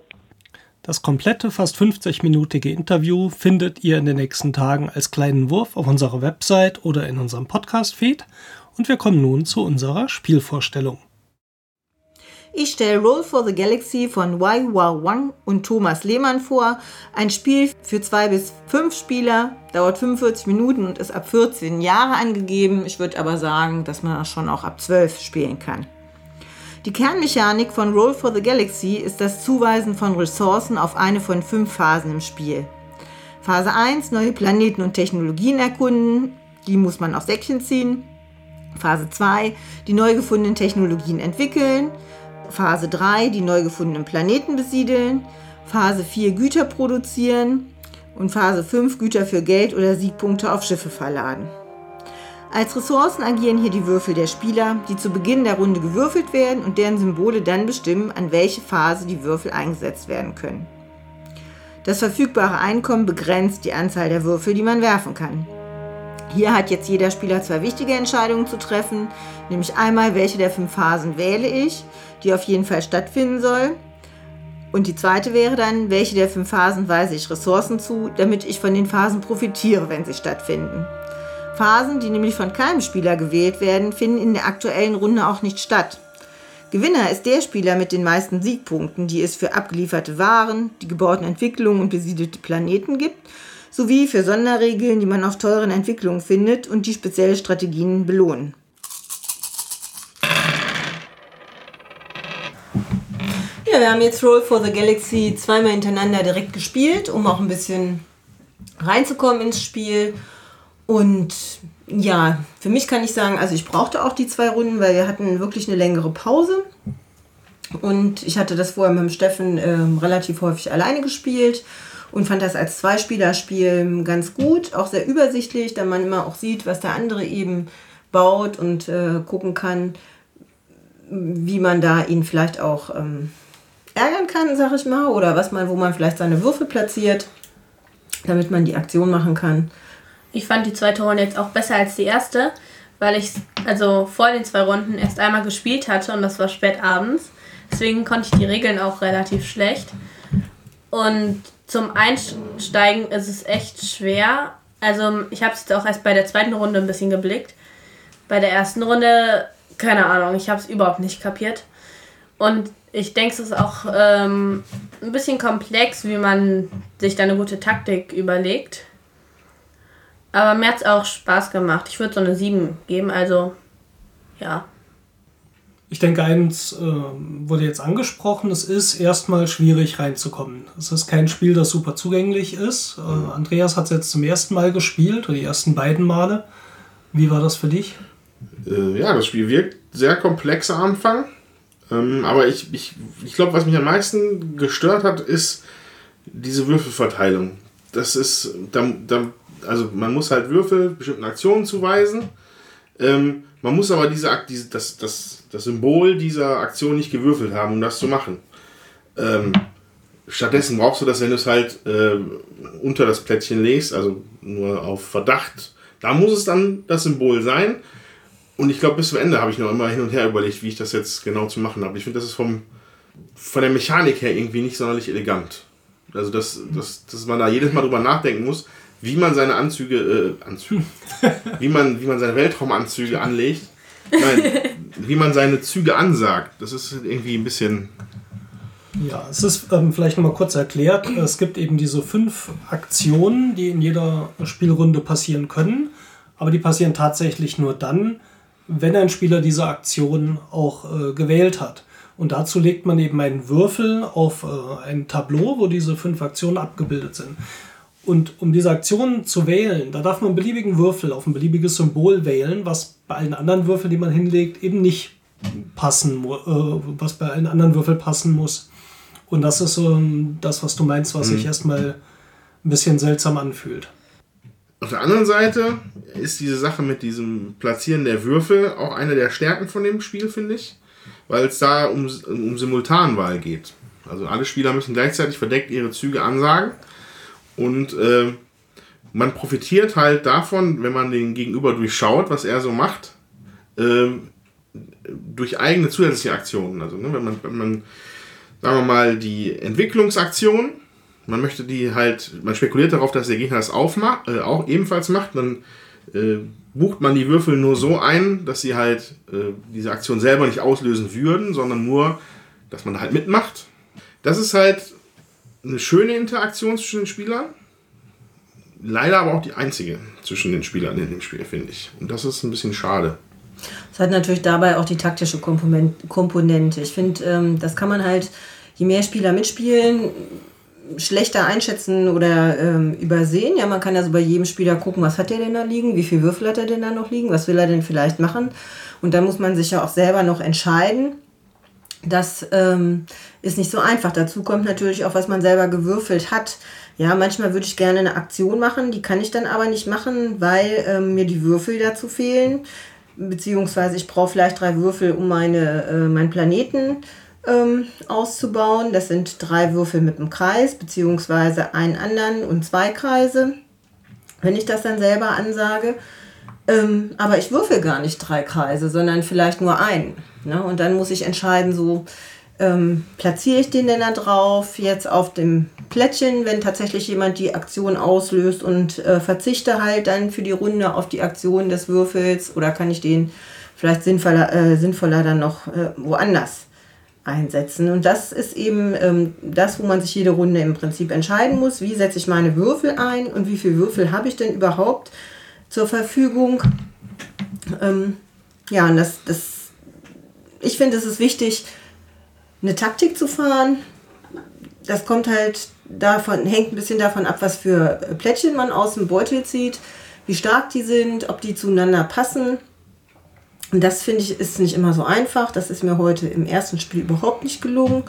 Das komplette, fast 50-minütige Interview findet ihr in den nächsten Tagen als kleinen Wurf auf unserer Website oder in unserem Podcast-Feed. Und wir kommen nun zu unserer Spielvorstellung. Ich stelle Roll for the Galaxy von Wai Hua Wang und Thomas Lehmann vor. Ein Spiel für zwei bis fünf Spieler, dauert 45 Minuten und ist ab 14 Jahre angegeben. Ich würde aber sagen, dass man das schon auch ab 12 spielen kann. Die Kernmechanik von Roll for the Galaxy ist das Zuweisen von Ressourcen auf eine von fünf Phasen im Spiel. Phase 1, neue Planeten und Technologien erkunden. Die muss man auf Säckchen ziehen. Phase 2, die neu gefundenen Technologien entwickeln. Phase 3 die neu gefundenen Planeten besiedeln, Phase 4 Güter produzieren und Phase 5 Güter für Geld oder Siegpunkte auf Schiffe verladen. Als Ressourcen agieren hier die Würfel der Spieler, die zu Beginn der Runde gewürfelt werden und deren Symbole dann bestimmen, an welche Phase die Würfel eingesetzt werden können. Das verfügbare Einkommen begrenzt die Anzahl der Würfel, die man werfen kann. Hier hat jetzt jeder Spieler zwei wichtige Entscheidungen zu treffen, nämlich einmal, welche der fünf Phasen wähle ich die auf jeden Fall stattfinden soll. Und die zweite wäre dann, welche der fünf Phasen weise ich Ressourcen zu, damit ich von den Phasen profitiere, wenn sie stattfinden. Phasen, die nämlich von keinem Spieler gewählt werden, finden in der aktuellen Runde auch nicht statt. Gewinner ist der Spieler mit den meisten Siegpunkten, die es für abgelieferte Waren, die gebauten Entwicklungen und besiedelte Planeten gibt, sowie für Sonderregeln, die man auf teuren Entwicklungen findet und die spezielle Strategien belohnen. Ja, wir haben jetzt Roll for the Galaxy zweimal hintereinander direkt gespielt, um auch ein bisschen reinzukommen ins Spiel. Und ja, für mich kann ich sagen, also ich brauchte auch die zwei Runden, weil wir hatten wirklich eine längere Pause. Und ich hatte das vorher mit dem Steffen äh, relativ häufig alleine gespielt und fand das als Zweispielerspiel ganz gut, auch sehr übersichtlich, da man immer auch sieht, was der andere eben baut und äh, gucken kann, wie man da ihn vielleicht auch ähm, ärgern kann, sag ich mal, oder was man, wo man vielleicht seine Würfel platziert, damit man die Aktion machen kann. Ich fand die zweite Runde jetzt auch besser als die erste, weil ich also vor den zwei Runden erst einmal gespielt hatte und das war spät abends. Deswegen konnte ich die Regeln auch relativ schlecht. Und zum Einsteigen ist es echt schwer. Also ich habe es jetzt auch erst bei der zweiten Runde ein bisschen geblickt. Bei der ersten Runde, keine Ahnung, ich habe es überhaupt nicht kapiert. Und ich denke, es ist auch ähm, ein bisschen komplex, wie man sich da eine gute Taktik überlegt. Aber mir hat es auch Spaß gemacht. Ich würde so eine 7 geben, also ja. Ich denke, eins äh, wurde jetzt angesprochen, es ist erstmal schwierig reinzukommen. Es ist kein Spiel, das super zugänglich ist. Äh, Andreas hat es jetzt zum ersten Mal gespielt, oder die ersten beiden Male. Wie war das für dich? Äh, ja, das Spiel wirkt sehr komplex am Anfang. Ähm, aber ich, ich, ich glaube, was mich am meisten gestört hat, ist diese Würfelverteilung. Das ist, da, da, also man muss halt Würfel bestimmten Aktionen zuweisen. Ähm, man muss aber diese, diese, das, das, das Symbol dieser Aktion nicht gewürfelt haben, um das zu machen. Ähm, stattdessen brauchst du das, wenn du es halt äh, unter das Plättchen legst, also nur auf Verdacht. Da muss es dann das Symbol sein. Und ich glaube, bis zum Ende habe ich noch immer hin und her überlegt, wie ich das jetzt genau zu machen habe. Ich finde, das ist vom, von der Mechanik her irgendwie nicht sonderlich elegant. Also, dass, dass, dass man da jedes Mal drüber nachdenken muss, wie man seine Anzüge, äh, Anzüge, <laughs> wie man, wie man seine Weltraumanzüge anlegt. Nein, wie man seine Züge ansagt. Das ist irgendwie ein bisschen. Ja, es ist ähm, vielleicht nochmal kurz erklärt. Es gibt eben diese fünf Aktionen, die in jeder Spielrunde passieren können. Aber die passieren tatsächlich nur dann, wenn ein Spieler diese Aktion auch äh, gewählt hat. Und dazu legt man eben einen Würfel auf äh, ein Tableau, wo diese fünf Aktionen abgebildet sind. Und um diese Aktionen zu wählen, da darf man einen beliebigen Würfel auf ein beliebiges Symbol wählen, was bei allen anderen Würfeln, die man hinlegt, eben nicht passen, äh, was bei allen anderen Würfeln passen muss. Und das ist so das, was du meinst, was mhm. sich erstmal ein bisschen seltsam anfühlt. Auf der anderen Seite ist diese Sache mit diesem Platzieren der Würfel auch eine der Stärken von dem Spiel, finde ich, weil es da um, um Simultanwahl geht. Also alle Spieler müssen gleichzeitig verdeckt ihre Züge ansagen und äh, man profitiert halt davon, wenn man den Gegenüber durchschaut, was er so macht, äh, durch eigene zusätzliche Aktionen. Also ne, wenn, man, wenn man, sagen wir mal, die Entwicklungsaktion man möchte die halt, man spekuliert darauf, dass der Gegner das aufmacht, äh, auch ebenfalls macht. Dann äh, bucht man die Würfel nur so ein, dass sie halt äh, diese Aktion selber nicht auslösen würden, sondern nur, dass man da halt mitmacht. Das ist halt eine schöne Interaktion zwischen den Spielern. Leider aber auch die einzige zwischen den Spielern in dem Spiel, finde ich. Und das ist ein bisschen schade. Es hat natürlich dabei auch die taktische Komponente. Ich finde, ähm, das kann man halt, je mehr Spieler mitspielen, schlechter einschätzen oder ähm, übersehen. Ja, man kann ja so bei jedem Spieler gucken, was hat der denn da liegen, wie viel Würfel hat er denn da noch liegen, was will er denn vielleicht machen. Und da muss man sich ja auch selber noch entscheiden. Das ähm, ist nicht so einfach. Dazu kommt natürlich auch, was man selber gewürfelt hat. Ja, manchmal würde ich gerne eine Aktion machen, die kann ich dann aber nicht machen, weil ähm, mir die Würfel dazu fehlen. Beziehungsweise ich brauche vielleicht drei Würfel, um meine, äh, meinen Planeten äh, ähm, auszubauen. Das sind drei Würfel mit einem Kreis, beziehungsweise einen anderen und zwei Kreise, wenn ich das dann selber ansage. Ähm, aber ich würfel gar nicht drei Kreise, sondern vielleicht nur einen. Ne? Und dann muss ich entscheiden, so ähm, platziere ich den denn da drauf, jetzt auf dem Plättchen, wenn tatsächlich jemand die Aktion auslöst und äh, verzichte halt dann für die Runde auf die Aktion des Würfels oder kann ich den vielleicht sinnvoller, äh, sinnvoller dann noch äh, woanders einsetzen. Und das ist eben ähm, das, wo man sich jede Runde im Prinzip entscheiden muss, wie setze ich meine Würfel ein und wie viele Würfel habe ich denn überhaupt zur Verfügung. Ähm, ja, und das, das ich finde, es ist wichtig, eine Taktik zu fahren. Das kommt halt davon, hängt ein bisschen davon ab, was für Plättchen man aus dem Beutel zieht, wie stark die sind, ob die zueinander passen. Und das finde ich ist nicht immer so einfach. Das ist mir heute im ersten Spiel überhaupt nicht gelungen.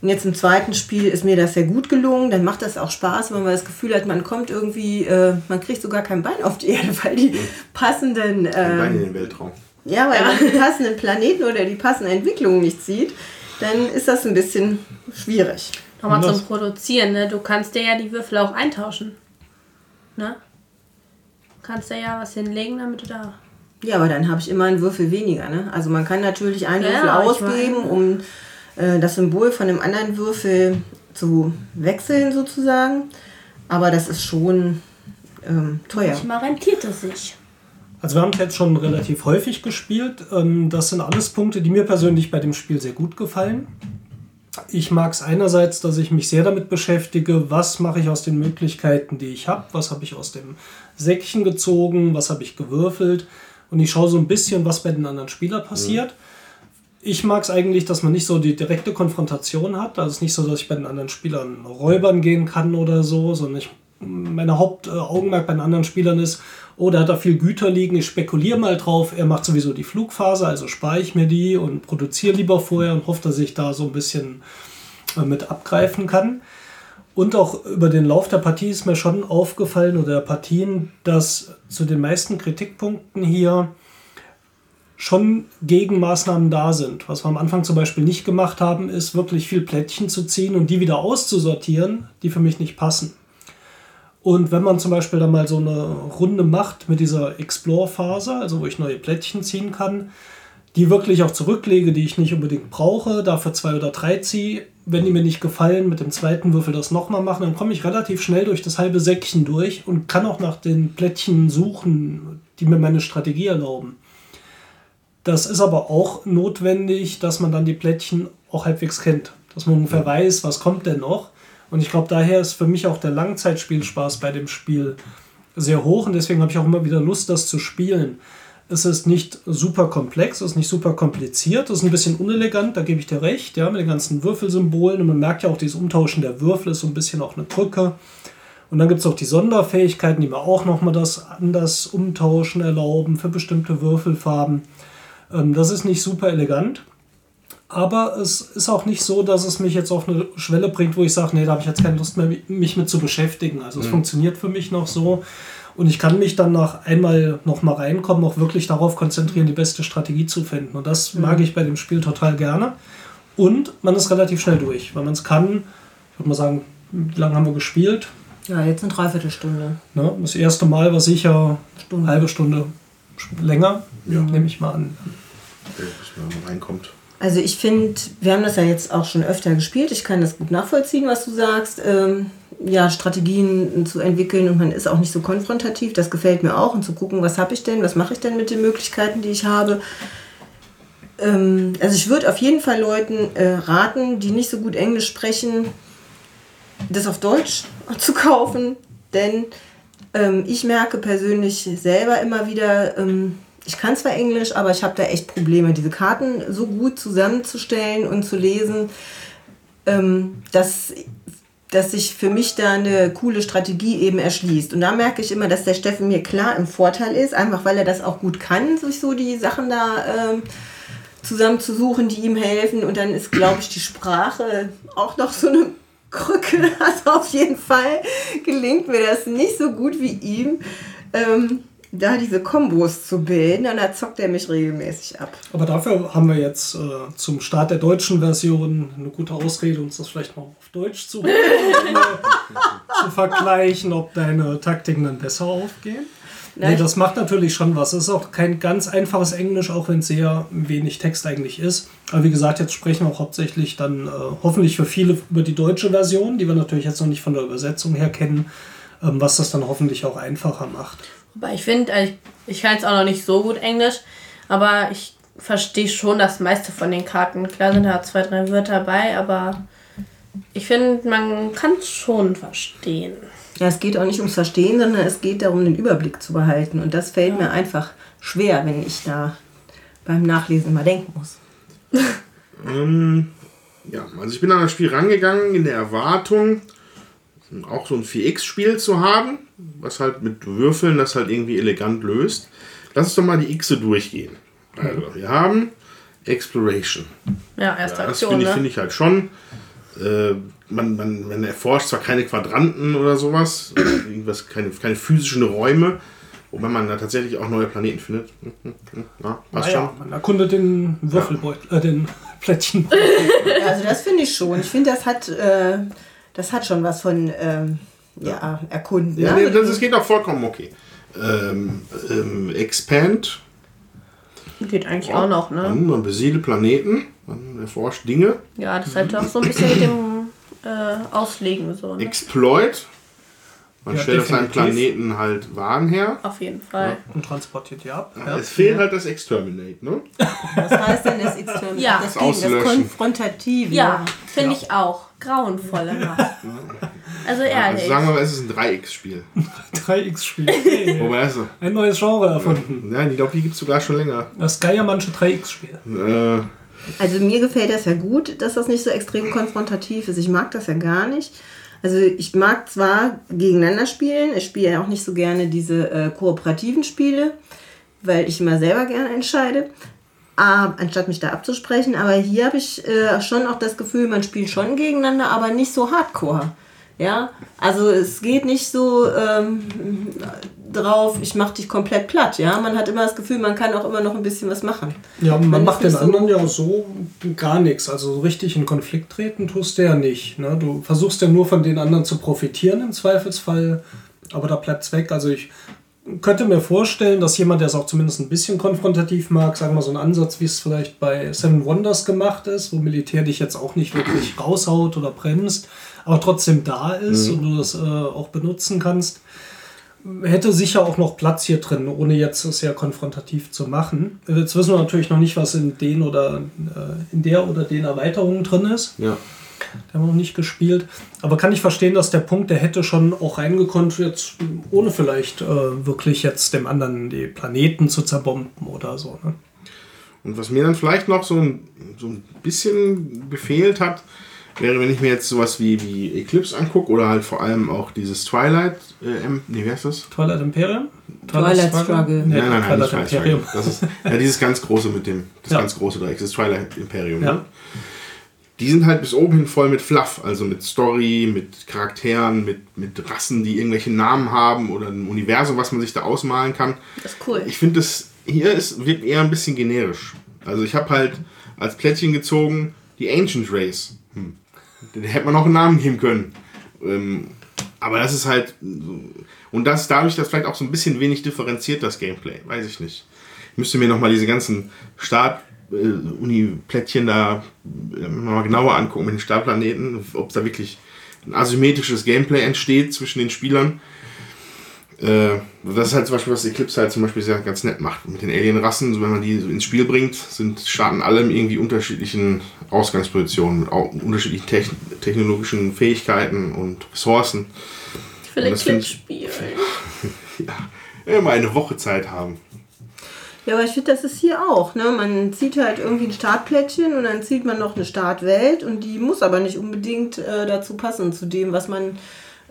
Und jetzt im zweiten Spiel ist mir das sehr gut gelungen. Dann macht das auch Spaß, wenn man das Gefühl hat, man kommt irgendwie, äh, man kriegt sogar kein Bein auf die Erde, <laughs> weil die passenden. Äh, Bein in den Weltraum. Ja, weil man die passenden Planeten oder die passende Entwicklung nicht sieht, dann ist das ein bisschen schwierig. Nochmal zum Produzieren, ne? Du kannst dir ja die Würfel auch eintauschen. Ne? Du kannst dir ja was hinlegen, damit du da. Ja, aber dann habe ich immer einen Würfel weniger. Ne? Also man kann natürlich einen Ja, Würfel ausgeben, um äh, das Symbol von dem anderen Würfel zu wechseln sozusagen. Aber das ist schon ähm, teuer. Manchmal rentiert es sich. Also wir haben es jetzt schon relativ häufig gespielt. Ähm, Das sind alles Punkte, die mir persönlich bei dem Spiel sehr gut gefallen. Ich mag es einerseits, dass ich mich sehr damit beschäftige, was mache ich aus den Möglichkeiten, die ich habe, was habe ich aus dem Säckchen gezogen, was habe ich gewürfelt und ich schaue so ein bisschen, was bei den anderen Spielern passiert. Ich mag es eigentlich, dass man nicht so die direkte Konfrontation hat. Also es ist nicht so, dass ich bei den anderen Spielern räubern gehen kann oder so, sondern ich, meine Hauptaugenmerk bei den anderen Spielern ist, oh, da hat er viel Güter liegen, ich spekuliere mal drauf, er macht sowieso die Flugphase, also spare ich mir die und produziere lieber vorher und hoffe, dass ich da so ein bisschen äh, mit abgreifen kann. Und auch über den Lauf der Partie ist mir schon aufgefallen oder der Partien, dass zu den meisten Kritikpunkten hier schon Gegenmaßnahmen da sind. Was wir am Anfang zum Beispiel nicht gemacht haben, ist wirklich viel Plättchen zu ziehen und die wieder auszusortieren, die für mich nicht passen. Und wenn man zum Beispiel dann mal so eine Runde macht mit dieser Explore-Phase, also wo ich neue Plättchen ziehen kann, die wirklich auch zurücklege, die ich nicht unbedingt brauche, dafür zwei oder drei ziehe, wenn die mir nicht gefallen, mit dem zweiten Würfel das nochmal machen, dann komme ich relativ schnell durch das halbe Säckchen durch und kann auch nach den Plättchen suchen, die mir meine Strategie erlauben. Das ist aber auch notwendig, dass man dann die Plättchen auch halbwegs kennt. Dass man ungefähr weiß, was kommt denn noch. Und ich glaube, daher ist für mich auch der Langzeitspielspaß bei dem Spiel sehr hoch. Und deswegen habe ich auch immer wieder Lust, das zu spielen. Es ist nicht super komplex, es ist nicht super kompliziert, es ist ein bisschen unelegant, da gebe ich dir recht, ja, mit den ganzen Würfelsymbolen. Und man merkt ja auch, dieses Umtauschen der Würfel ist so ein bisschen auch eine Krücke. Und dann gibt es auch die Sonderfähigkeiten, die mir auch nochmal das anders umtauschen erlauben für bestimmte Würfelfarben. Ähm, das ist nicht super elegant. Aber es ist auch nicht so, dass es mich jetzt auf eine Schwelle bringt, wo ich sage, nee, da habe ich jetzt keine Lust mehr, mich mit zu beschäftigen. Also es funktioniert für mich noch so. Und ich kann mich dann nach einmal noch mal reinkommen, auch wirklich darauf konzentrieren, die beste Strategie zu finden. Und das mag ich bei dem Spiel total gerne. Und man ist relativ schnell durch, weil man es kann. Ich würde mal sagen, wie lange haben wir gespielt? Ja, jetzt eine Dreiviertelstunde. Ne? Das erste Mal war sicher Stunde. eine halbe Stunde länger, nehme ich mal an. Bis man reinkommt. Also ich finde, wir haben das ja jetzt auch schon öfter gespielt. Ich kann das gut nachvollziehen, was du sagst. Ähm, ja, Strategien zu entwickeln und man ist auch nicht so konfrontativ. Das gefällt mir auch. Und zu gucken, was habe ich denn, was mache ich denn mit den Möglichkeiten, die ich habe. Ähm, also ich würde auf jeden Fall Leuten äh, raten, die nicht so gut Englisch sprechen, das auf Deutsch <laughs> zu kaufen. Denn ähm, ich merke persönlich selber immer wieder, ähm, ich kann zwar Englisch, aber ich habe da echt Probleme, diese Karten so gut zusammenzustellen und zu lesen, ähm, dass, dass sich für mich da eine coole Strategie eben erschließt. Und da merke ich immer, dass der Steffen mir klar im Vorteil ist, einfach weil er das auch gut kann, sich so die Sachen da ähm, zusammenzusuchen, die ihm helfen. Und dann ist, glaube ich, die Sprache auch noch so eine Krücke. <laughs> Also auf jeden Fall gelingt mir das nicht so gut wie ihm. Ähm, da diese Kombos zu bilden, und da zockt er mich regelmäßig ab. Aber dafür haben wir jetzt äh, zum Start der deutschen Version eine gute Ausrede, uns das vielleicht mal auf Deutsch zu, <laughs> zu vergleichen, ob deine Taktiken dann besser aufgehen. Nee, das macht natürlich schon was. Es ist auch kein ganz einfaches Englisch, auch wenn es sehr wenig Text eigentlich ist. Aber wie gesagt, jetzt sprechen wir auch hauptsächlich dann äh, hoffentlich für viele über die deutsche Version, die wir natürlich jetzt noch nicht von der Übersetzung her kennen, ähm, was das dann hoffentlich auch einfacher macht. Aber ich finde, also ich, ich kann jetzt auch noch nicht so gut Englisch, Aber ich verstehe schon das meiste von den Karten. Klar sind da zwei, drei Wörter dabei, aber ich finde, man kann es schon verstehen. Ja, es geht auch nicht ums Verstehen, sondern es geht darum, den Überblick zu behalten. Und das fällt mir einfach schwer, wenn ich da beim Nachlesen mal denken muss. <laughs> Ähm, ja, also ich bin an das Spiel rangegangen in der Erwartung, auch so ein 4X-Spiel zu haben, was halt mit Würfeln das halt irgendwie elegant löst. Lass uns doch mal die Xe durchgehen. Also, wir haben Exploration. Ja, erste Ja, das Aktion, finde ich, ne? finde ich halt schon. Äh, man, man, man erforscht zwar keine Quadranten oder sowas, oder <clears throat> irgendwas, keine, keine physischen Räume, wobei man da tatsächlich auch neue Planeten findet. <laughs> Ja, passt Naja, schon. man erkundet den Würfelbeutel, äh, den <laughs> Plättchen. Ja, also das finde ich schon. Ich finde, das hat, äh, das hat schon was von ähm, ja, erkunden. Ja, ne? nee, das, das geht auch vollkommen okay. Ähm, ähm, Expand, Geht eigentlich auch noch, ne? man besiedelt Planeten, man erforscht Dinge. Ja, das ist halt auch so ein bisschen mit dem äh, Auslegen so, ne? Exploit, man Ja, stellt auf seinem. Planeten halt Waren her. Auf jeden Fall. Und transportiert die ab. Ja. Es fehlt halt das Exterminate, ne? Was heißt denn das Exterminat? Ja. das, Das das Auslöschen. Konfrontative. Ja, finde ich auch. Grauenvolle Macht. Also ehrlich. Also sagen wir mal, es ist ein 3X-Spiel. 3X-Spiel. Hey, Wobei ist ein neues Genre erfunden. Ja, ich glaube, die gibt es sogar schon länger. Das Geiermannsche 3X-Spiel. Äh, Also mir gefällt das ja gut, dass das nicht so extrem konfrontativ ist. Ich mag das ja gar nicht. Also ich mag zwar gegeneinander spielen, ich spiele ja auch nicht so gerne diese äh, kooperativen Spiele, weil ich immer selber gerne entscheide, ah, anstatt mich da abzusprechen. Aber hier habe ich äh, schon auch das Gefühl, man spielt schon gegeneinander, aber nicht so hardcore. Ja, also es geht nicht so ähm, drauf, ich mache dich komplett platt. Ja, man hat immer das Gefühl, man kann auch immer noch ein bisschen was machen. Ja, man, Man macht den so- anderen ja so gar nichts. Also so richtig in Konflikt treten tust du ja nicht. Ne? Du versuchst ja nur von den anderen zu profitieren im Zweifelsfall, aber da bleibt's weg. Also ich könnte mir vorstellen, dass jemand, der es auch zumindest ein bisschen konfrontativ mag, sagen wir mal so ein Ansatz, wie es vielleicht bei Seven Wonders gemacht ist, wo Militär dich jetzt auch nicht wirklich raushaut oder bremst, aber trotzdem da ist und du das äh, auch benutzen kannst hätte sicher auch noch Platz hier drin, ohne jetzt sehr konfrontativ zu machen. Jetzt wissen wir natürlich noch nicht, was in den oder äh, in der oder den Erweiterungen drin ist. ja. Der haben wir noch nicht gespielt. Aber kann ich verstehen, dass der Punkt, der hätte schon auch reingekonnt, jetzt ohne vielleicht äh, wirklich jetzt dem anderen die Planeten zu zerbomben oder so. Ne? Und was mir dann vielleicht noch so ein, so ein bisschen gefehlt hat, wäre, wenn ich mir jetzt sowas wie, wie Eclipse angucke oder halt vor allem auch dieses Twilight, äh, M- nee, wie heißt das? Twilight Imperium? Twilight Struggle. Nee, nein, nein, nein, Twilight nicht Twilight Imperium. Das ist ja dieses ganz große mit dem, das Ja. ganz große Dreieck, das Twilight Imperium. Ja. Ne? Die sind halt bis oben hin voll mit Fluff, also mit Story, mit Charakteren, mit, mit Rassen, die irgendwelche Namen haben oder ein Universum, was man sich da ausmalen kann. Das ist cool. Ich finde, das hier ist, wirkt eher ein bisschen generisch. Also ich habe halt als Plättchen gezogen die Ancient Race. Hm. Den hätte man auch einen Namen geben können. Ähm, aber das ist halt. Und das dadurch, dass vielleicht auch so ein bisschen wenig differenziert das Gameplay. Weiß ich nicht. Ich müsste mir nochmal diese ganzen Start-Uni-Plättchen da äh, mal genauer angucken mit den Startplaneten, ob da wirklich ein asymmetrisches Gameplay entsteht zwischen den Spielern. Äh, das ist halt zum Beispiel, was Eclipse halt zum Beispiel sehr ganz nett macht. Mit den Alien-Rassen, so wenn man die ins Spiel bringt, sind starten alle irgendwie unterschiedlichen Ausgangspositionen, mit unterschiedlichen Techn technologischen Fähigkeiten und Ressourcen. Ich- <laughs> spielen. Ja, immer eine Woche Zeit haben. Ja, aber ich finde, das ist hier auch. Ne? Man zieht halt irgendwie ein Startplättchen und dann zieht man noch eine Startwelt und die muss aber nicht unbedingt äh, dazu passen, zu dem, was man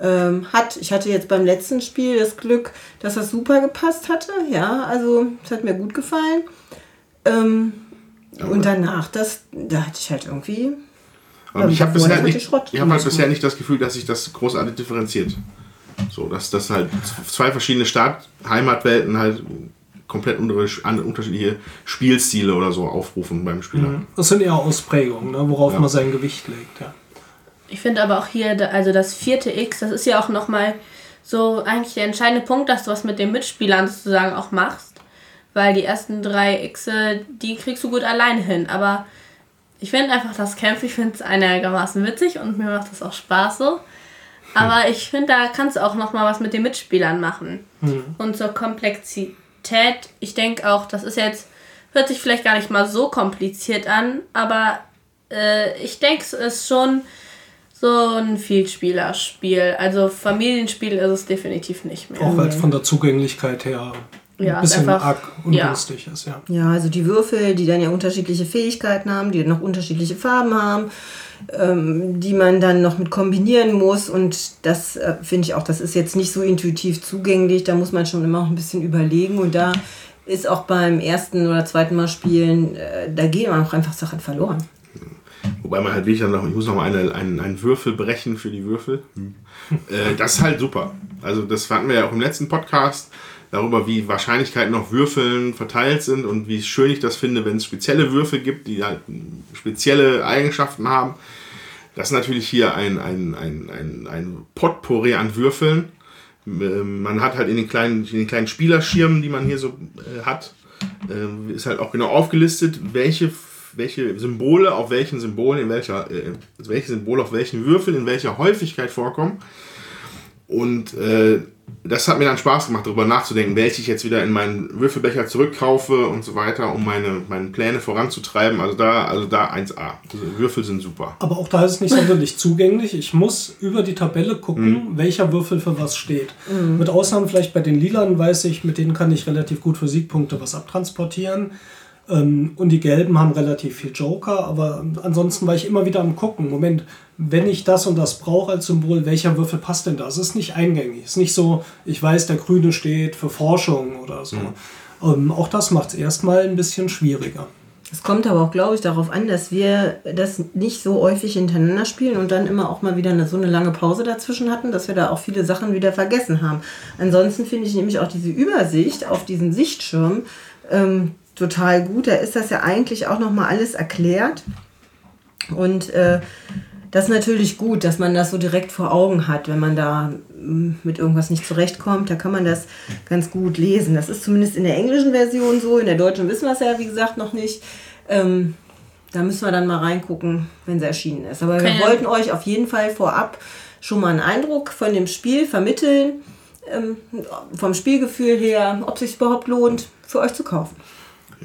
ähm, hat. Ich hatte jetzt beim letzten Spiel das Glück, dass das super gepasst hatte. Ja, also es hat mir gut gefallen. Ähm, und danach, das, da hatte ich halt irgendwie. Aber Ja, ich habe bisher nicht, ich hab halt bisher nicht das Gefühl, dass sich das großartig differenziert. So, dass das halt zwei verschiedene Start-Heimatwelten halt komplett unterschiedliche Spielstile oder so aufrufen beim Spieler. Das sind eher Ausprägungen, ne, worauf Ja. man sein Gewicht legt. Ja. Ich finde aber auch hier, also das vierte X, das ist ja auch nochmal so eigentlich der entscheidende Punkt, dass du was mit den Mitspielern sozusagen auch machst. Weil die ersten drei Xe, die kriegst du gut alleine hin. Aber ich finde einfach das Kämpfen, ich finde es einigermaßen witzig und mir macht das auch Spaß so. Aber ich finde, da kannst du auch nochmal was mit den Mitspielern machen. Und zur Komplexität, ich denke auch, das ist jetzt hört sich vielleicht gar nicht mal so kompliziert an, aber äh, ich denke, es ist schon so ein Vielspielerspiel. Also Familienspiel ist es definitiv nicht mehr. Auch weil es von der Zugänglichkeit her Ja, ein ist bisschen einfach- arg ungünstig ist, ja. Ja, also die Würfel, die dann ja unterschiedliche Fähigkeiten haben, die noch unterschiedliche Farben haben, ähm, die man dann noch mit kombinieren muss. Und das äh, finde ich auch, das ist jetzt nicht so intuitiv zugänglich. Da muss man schon immer auch ein bisschen überlegen. Und da ist auch beim ersten oder zweiten Mal spielen, äh, da gehen auch einfach Sachen verloren. Wobei man halt wirklich dann noch, ich muss noch mal eine, einen, einen Würfel brechen für die Würfel. Äh, das ist halt super. Also das hatten wir ja auch im letzten Podcast darüber, wie Wahrscheinlichkeiten auf Würfeln verteilt sind und wie schön ich das finde, wenn es spezielle Würfel gibt, die halt spezielle Eigenschaften haben. Das ist natürlich hier ein, ein, ein, ein, ein Potpourri an Würfeln. Ähm, Man hat halt in den kleinen, in den kleinen Spielerschirmen, die man hier so äh, hat, äh, ist halt auch genau aufgelistet, welche, welche Symbole auf welchen Symbolen, in welcher, äh, welche Symbole auf welchen Würfeln in welcher Häufigkeit vorkommen. Und äh, das hat mir dann Spaß gemacht, darüber nachzudenken, welche ich jetzt wieder in meinen Würfelbecher zurückkaufe und so weiter, um meine, meine Pläne voranzutreiben. Also da, also da 1A. Also Würfel sind super. Aber auch da ist es nicht sonderlich zugänglich. Ich muss über die Tabelle gucken, Mhm. welcher Würfel für was steht. Mit Ausnahme vielleicht bei den Lilanen weiß ich, mit denen kann ich relativ gut für Siegpunkte was abtransportieren. Ähm, Und die Gelben haben relativ viel Joker, aber ansonsten war ich immer wieder am Gucken. Moment, wenn ich das und das brauche als Symbol, welcher Würfel passt denn da? Es ist nicht eingängig. Es ist nicht so, ich weiß, der Grüne steht für Forschung oder so. Ähm, auch das macht es erstmal ein bisschen schwieriger. Es kommt aber auch, glaube ich, darauf an, dass wir das nicht so häufig hintereinander spielen und dann immer auch mal wieder eine, so eine lange Pause dazwischen hatten, dass wir da auch viele Sachen wieder vergessen haben. Ansonsten finde ich nämlich auch diese Übersicht auf diesen Sichtschirm ähm, total gut. Da ist das ja eigentlich auch noch mal alles erklärt. Und äh, das ist natürlich gut, dass man das so direkt vor Augen hat, wenn man da mm, mit irgendwas nicht zurechtkommt. Da kann man das ganz gut lesen. Das ist zumindest in der englischen Version so. In der deutschen wissen wir es ja, wie gesagt, noch nicht. Ähm, da müssen wir dann mal reingucken, wenn sie erschienen ist. Aber wir Okay. wollten euch auf jeden Fall vorab schon mal einen Eindruck von dem Spiel vermitteln. Ähm, vom Spielgefühl her, ob es sich überhaupt lohnt, für euch zu kaufen.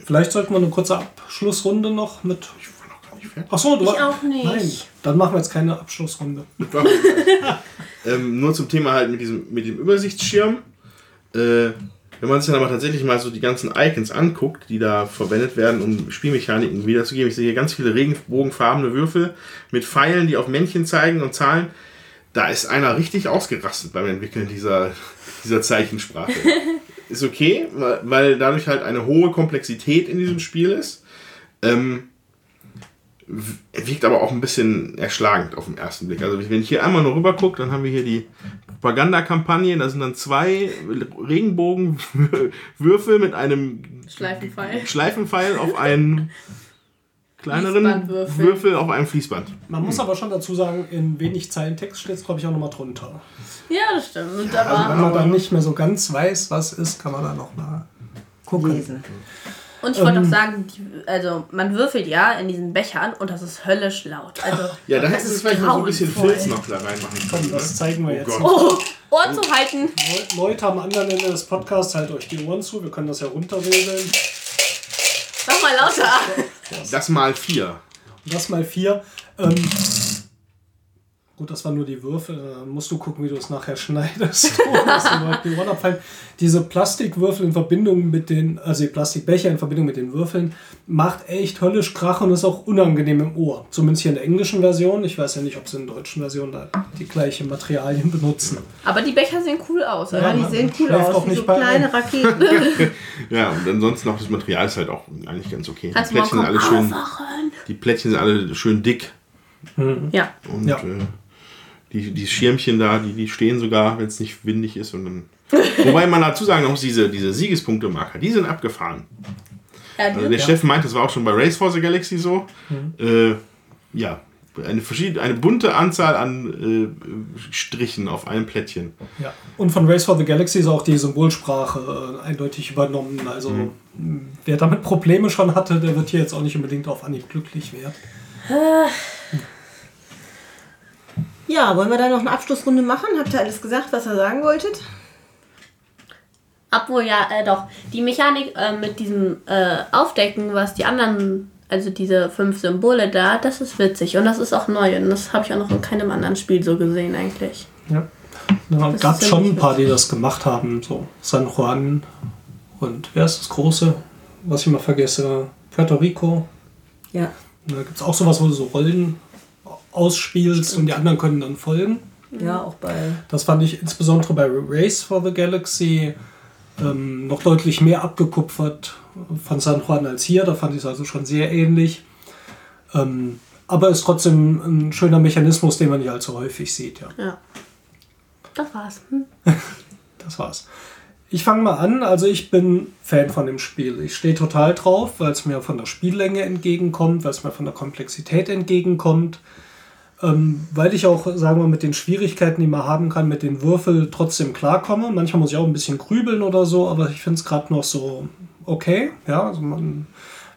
Vielleicht sollten wir eine kurze Abschlussrunde noch mit. Ich war noch gar nicht fertig. Ach so, du Ich auch nicht. Nein, dann machen wir jetzt keine Abschlussrunde. <laughs> ähm, nur zum Thema halt mit diesem mit dem Übersichtsschirm. Äh, wenn man sich dann aber tatsächlich mal so die ganzen Icons anguckt, die da verwendet werden, um Spielmechaniken wiederzugeben. Ich sehe hier ganz viele regenbogenfarbene Würfel mit Pfeilen, die auf Männchen zeigen und Zahlen. Da ist einer richtig ausgerastet beim Entwickeln dieser, dieser Zeichensprache. <laughs> ist okay, weil, weil dadurch halt eine hohe Komplexität in diesem Spiel ist. Ähm, er wirkt aber auch ein bisschen erschlagend auf den ersten Blick. Also wenn ich hier einmal nur rüber gucke, dann haben wir hier die Propagandakampagne. Da sind dann zwei Regenbogenwürfel mit einem Schleifenpfeil. Schleifenpfeil auf einen <laughs> kleineren. Würfel auf einem Fließband. Man muss aber schon dazu sagen, in wenig Zeilen Text steht es, glaube ich, auch nochmal drunter. Ja, das stimmt. Und Wenn aber, man dann nicht mehr so ganz weiß, was ist, kann man da nochmal gucken. Lesen. und ich wollte Ähm. auch sagen, die, also man würfelt ja in diesen Bechern und das ist höllisch laut. Also, <laughs> Ja, da hättest du vielleicht mal so ein bisschen. Filz noch da reinmachen Komm, können. das ne? zeigen wir Oh jetzt. Gott. Oh, Ohr zu halten. Le- Leute am anderen Ende des Podcasts, halt euch die Ohren zu. Wir können das ja runterregeln. Sag mal Das mal vier. Das mal vier. Ähm, gut, das waren nur die Würfel. Da musst du gucken, wie du es nachher <laughs> schneidest. <laughs> die. Diese Plastikwürfel in Verbindung mit den, also die Plastikbecher in Verbindung mit den Würfeln, macht echt höllisch Krach und ist auch unangenehm im Ohr. Zumindest hier in der englischen Version. Ich weiß ja nicht, ob sie in der deutschen Version da die gleichen Materialien benutzen. Aber die Becher sehen cool aus. Ja, Oder? die sehen cool Schläft auch aus, wie nicht so bei kleine Raketen. <laughs> Ja, und ansonsten auch das Material ist halt auch eigentlich ganz okay. Die Plättchen sind alle schön, die Plättchen sind alle schön dick. Ja. Und Ja. äh, die, die Schirmchen da, die, die stehen sogar, wenn es nicht windig ist. Und dann <laughs> Wobei man dazu sagen muss, diese, diese Siegespunkte-Marker, die sind abgefahren. Ja, Also der Steffen meint, das war auch schon bei Race for the Galaxy so. Äh, ja, eine, verschiedene, eine bunte Anzahl an äh, Strichen auf einem Plättchen. Ja. Und von Race for the Galaxy ist auch die Symbolsprache äh, eindeutig übernommen. Also Mhm. mh, wer damit Probleme schon hatte, der wird hier jetzt auch nicht unbedingt auf Anhieb glücklich werden. Ja, wollen wir da noch eine Abschlussrunde machen? Habt ihr alles gesagt, was ihr sagen wolltet? Obwohl, ja, äh, doch. Die Mechanik äh, mit diesem äh, Aufdecken, was die anderen, also diese fünf Symbole da, das ist witzig. Und das ist auch neu. Und das habe ich auch noch in keinem anderen Spiel so gesehen, eigentlich. Ja. Da Das gab schon ein paar, die das gemacht haben. So San Juan und wer ist das Große, was ich immer vergesse? Puerto Rico. Ja. Da gibt es auch sowas, wo du so Rollen ausspielst und die anderen können dann folgen. Ja, auch bei. Das fand ich insbesondere bei Race for the Galaxy ähm, noch deutlich mehr abgekupfert von San Juan als hier. Da fand ich es also schon sehr ähnlich. Ähm, aber ist trotzdem ein schöner Mechanismus, den man nicht allzu häufig sieht. Ja. Ja. Das war's. Hm. <laughs> Das war's. Ich fange mal an. Also ich bin Fan von dem Spiel. Ich stehe total drauf, weil es mir von der Spiellänge entgegenkommt, weil es mir von der Komplexität entgegenkommt. Ähm, weil ich auch, sagen wir, mit den Schwierigkeiten, die man haben kann, mit den Würfeln trotzdem klarkomme. Manchmal muss ich auch ein bisschen grübeln oder so, aber ich finde es gerade noch so okay. Ja, also man,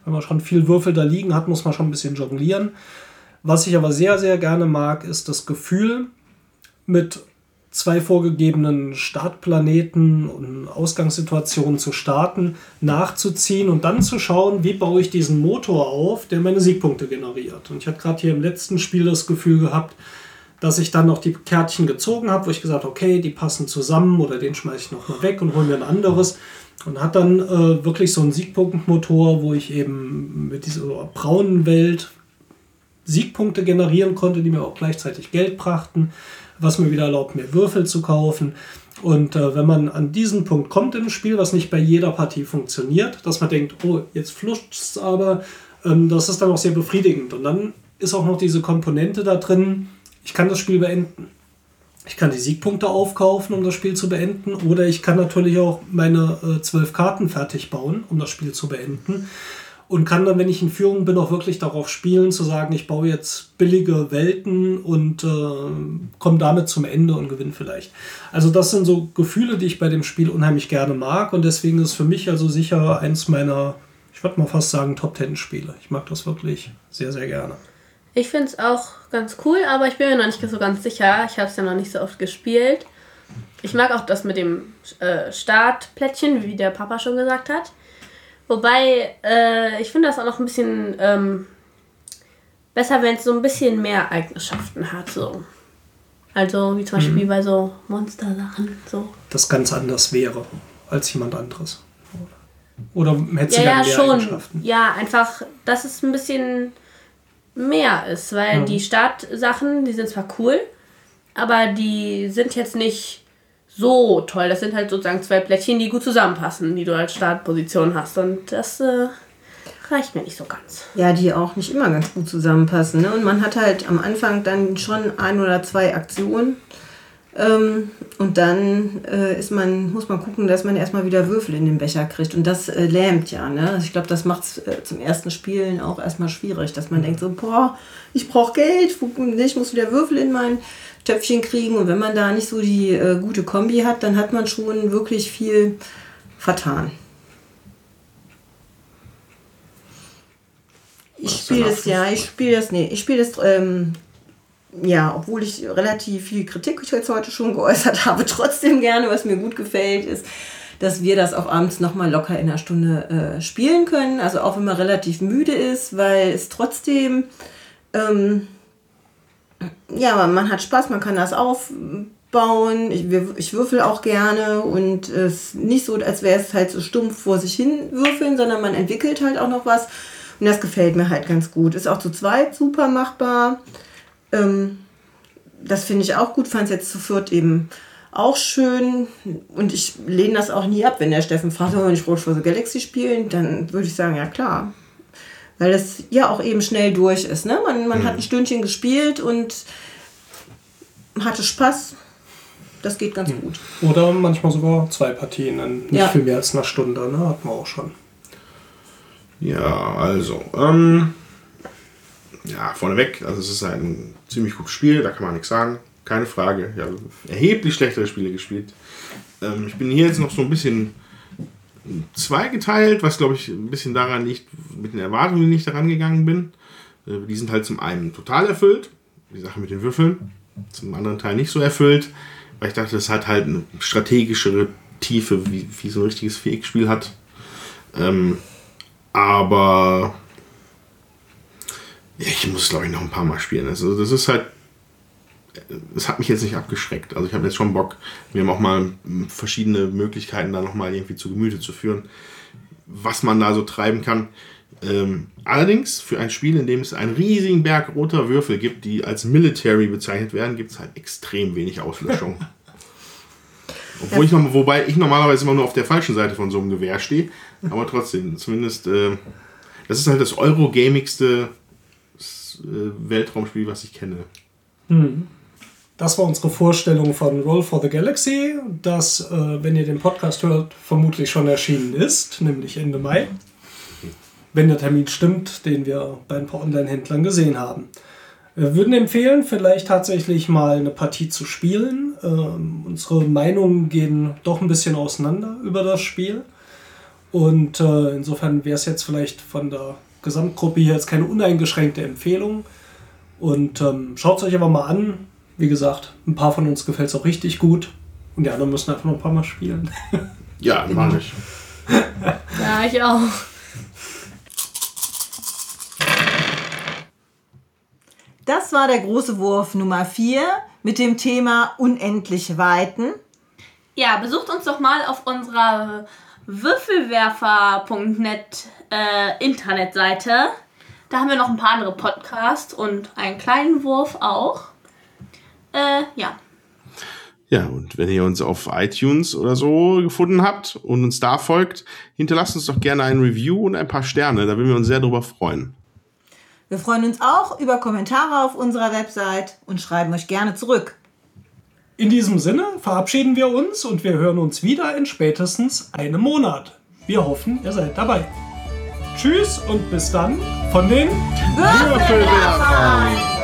wenn man schon viel Würfel da liegen hat, muss man schon ein bisschen jonglieren. Was ich aber sehr, sehr gerne mag, ist das Gefühl, mit zwei vorgegebenen Startplaneten und Ausgangssituationen zu starten, nachzuziehen und dann zu schauen, wie baue ich diesen Motor auf, der meine Siegpunkte generiert. Und ich hatte gerade hier im letzten Spiel das Gefühl gehabt, dass ich dann noch die Kärtchen gezogen habe, wo ich gesagt habe, okay, die passen zusammen oder den schmeiße ich noch mal weg und hole mir ein anderes. Und hat dann äh, wirklich so einen Siegpunktmotor, wo ich eben mit dieser braunen Welt Siegpunkte generieren konnte, die mir auch gleichzeitig Geld brachten, was mir wieder erlaubt, mehr Würfel zu kaufen. Und äh, wenn man an diesen Punkt kommt im Spiel, was nicht bei jeder Partie funktioniert, dass man denkt, oh, jetzt fluscht es aber, ähm, das ist dann auch sehr befriedigend. Und dann ist auch noch diese Komponente da drin, ich kann das Spiel beenden. Ich kann die Siegpunkte aufkaufen, um das Spiel zu beenden, oder ich kann natürlich auch meine äh, zwölf Karten fertig bauen, um das Spiel zu beenden und kann dann, wenn ich in Führung bin, auch wirklich darauf spielen, zu sagen, ich baue jetzt billige Welten und äh, komme damit zum Ende und gewinne vielleicht. Also das sind so Gefühle, die ich bei dem Spiel unheimlich gerne mag und deswegen ist für mich also sicher eins meiner, ich würde mal fast sagen, Top Ten Spiele. Ich mag das wirklich sehr, sehr gerne. Ich finde es auch ganz cool, aber ich bin mir noch nicht so ganz sicher. Ich habe es ja noch nicht so oft gespielt. Ich mag auch das mit dem äh, Startplättchen, wie der Papa schon gesagt hat. Wobei, äh, ich finde das auch noch ein bisschen ähm, besser, wenn es so ein bisschen mehr Eigenschaften hat. So. Also wie zum Beispiel bei so Monster-Sachen. So. Das ganz anders wäre als jemand anderes. Oder hättest Ja, du ja, mehr schon. Eigenschaften? Ja, einfach, dass es ein bisschen mehr ist, weil Ja. die Startsachen, die sind zwar cool, aber die sind jetzt nicht so toll. Das sind halt sozusagen zwei Plättchen, die gut zusammenpassen, die du als Startposition hast. Und das äh, reicht mir nicht so ganz. Ja, die auch nicht immer ganz gut zusammenpassen. Ne? Und man hat halt am Anfang dann schon ein oder zwei Aktionen. Ähm, und dann äh, ist man, muss man gucken, dass man erstmal wieder Würfel in den Becher kriegt. Und das äh, lähmt ja. Ne? Also ich glaube, das macht es äh, zum ersten Spielen auch erstmal schwierig, dass man denkt so, boah, ich brauche Geld, ich muss wieder Würfel in mein Töpfchen kriegen. Und wenn man da nicht so die äh, gute Kombi hat, dann hat man schon wirklich viel vertan. Ich spiele das ja, ich spiele das, nee, ich spiele das, ähm, ja, obwohl ich relativ viel Kritik jetzt heute schon geäußert <laughs> habe, trotzdem gerne, was mir gut gefällt, ist, dass wir das auch abends nochmal locker in einer Stunde äh, spielen können. Also auch wenn man relativ müde ist, weil es trotzdem, ähm, ja, man hat Spaß, man kann das aufbauen. Ich, ich würfel auch gerne und es ist nicht so, als wäre es halt so stumpf vor sich hin würfeln, sondern man entwickelt halt auch noch was. Und das gefällt mir halt ganz gut. Ist auch zu zweit super machbar. Ähm, das finde ich auch gut. Fand es jetzt zu viert eben auch schön. Und ich lehne das auch nie ab, wenn der Steffen fragt, wollen wir nicht Road for the Galaxy spielen, dann würde ich sagen, ja klar. Weil das ja auch eben schnell durch ist. Ne? Man, man hat ein Stündchen gespielt und hatte Spaß. Das geht ganz gut. Oder manchmal sogar zwei Partien in nicht Ja. viel mehr als einer Stunde, ne? Hatten wir auch schon. Ja, also, ähm, ja, vorneweg, also es ist ein ziemlich gutes Spiel, da kann man nichts sagen, keine Frage. Ja, erheblich schlechtere Spiele gespielt. Ähm, ich bin hier jetzt noch so ein bisschen zweigeteilt, was glaube ich ein bisschen daran liegt, mit den Erwartungen, die ich daran gegangen bin. Äh, die sind halt zum einen total erfüllt, die Sache mit den Würfeln, zum anderen Teil nicht so erfüllt, weil ich dachte, das hat halt eine strategischere Tiefe, wie, wie so ein richtiges Viereckspiel hat. Ähm, aber ja, ich muss glaube ich noch ein paar Mal spielen. Also das ist halt, es hat mich jetzt nicht abgeschreckt. Also ich habe jetzt schon Bock, mir auch mal verschiedene Möglichkeiten da noch mal irgendwie zu Gemüte zu führen, was man da so treiben kann. Ähm, allerdings für ein Spiel, in dem es einen riesigen Berg roter Würfel gibt, die als Military bezeichnet werden, gibt es halt extrem wenig Auslöschung. <laughs> Obwohl ich noch, wobei ich normalerweise immer nur auf der falschen Seite von so einem Gewehr stehe. Aber trotzdem, zumindest, äh, das ist halt das Eurogamigste äh, Weltraumspiel, was ich kenne. Das war unsere Vorstellung von Roll for the Galaxy, das, äh, wenn ihr den Podcast hört, vermutlich schon erschienen ist, nämlich Ende Mai. Wenn der Termin stimmt, den wir bei ein paar Online-Händlern gesehen haben. Wir würden empfehlen, vielleicht tatsächlich mal eine Partie zu spielen. Ähm, unsere Meinungen gehen doch ein bisschen auseinander über das Spiel. Und äh, insofern wäre es jetzt vielleicht von der Gesamtgruppe hier jetzt keine uneingeschränkte Empfehlung. Und ähm, schaut es euch aber mal an. Wie gesagt, ein paar von uns gefällt es auch richtig gut. Und die anderen müssen einfach noch ein paar Mal spielen. <laughs> Ja, mache ich. <laughs> Ja, ich auch. Das war der große Wurf Nummer 4 mit dem Thema unendliche Weiten. Ja, besucht uns doch mal auf unserer würfelwerfer.net äh, Internetseite. Da haben wir noch ein paar andere Podcasts und einen kleinen Wurf auch. Äh, ja. Ja, und wenn ihr uns auf iTunes oder so gefunden habt und uns da folgt, hinterlasst uns doch gerne ein Review und ein paar Sterne. Da würden wir uns sehr drüber freuen. Wir freuen uns auch über Kommentare auf unserer Website und schreiben euch gerne zurück. In diesem Sinne verabschieden wir uns und wir hören uns wieder in spätestens einem Monat. Wir hoffen, ihr seid dabei. Tschüss und bis dann von den Würfelwerfer!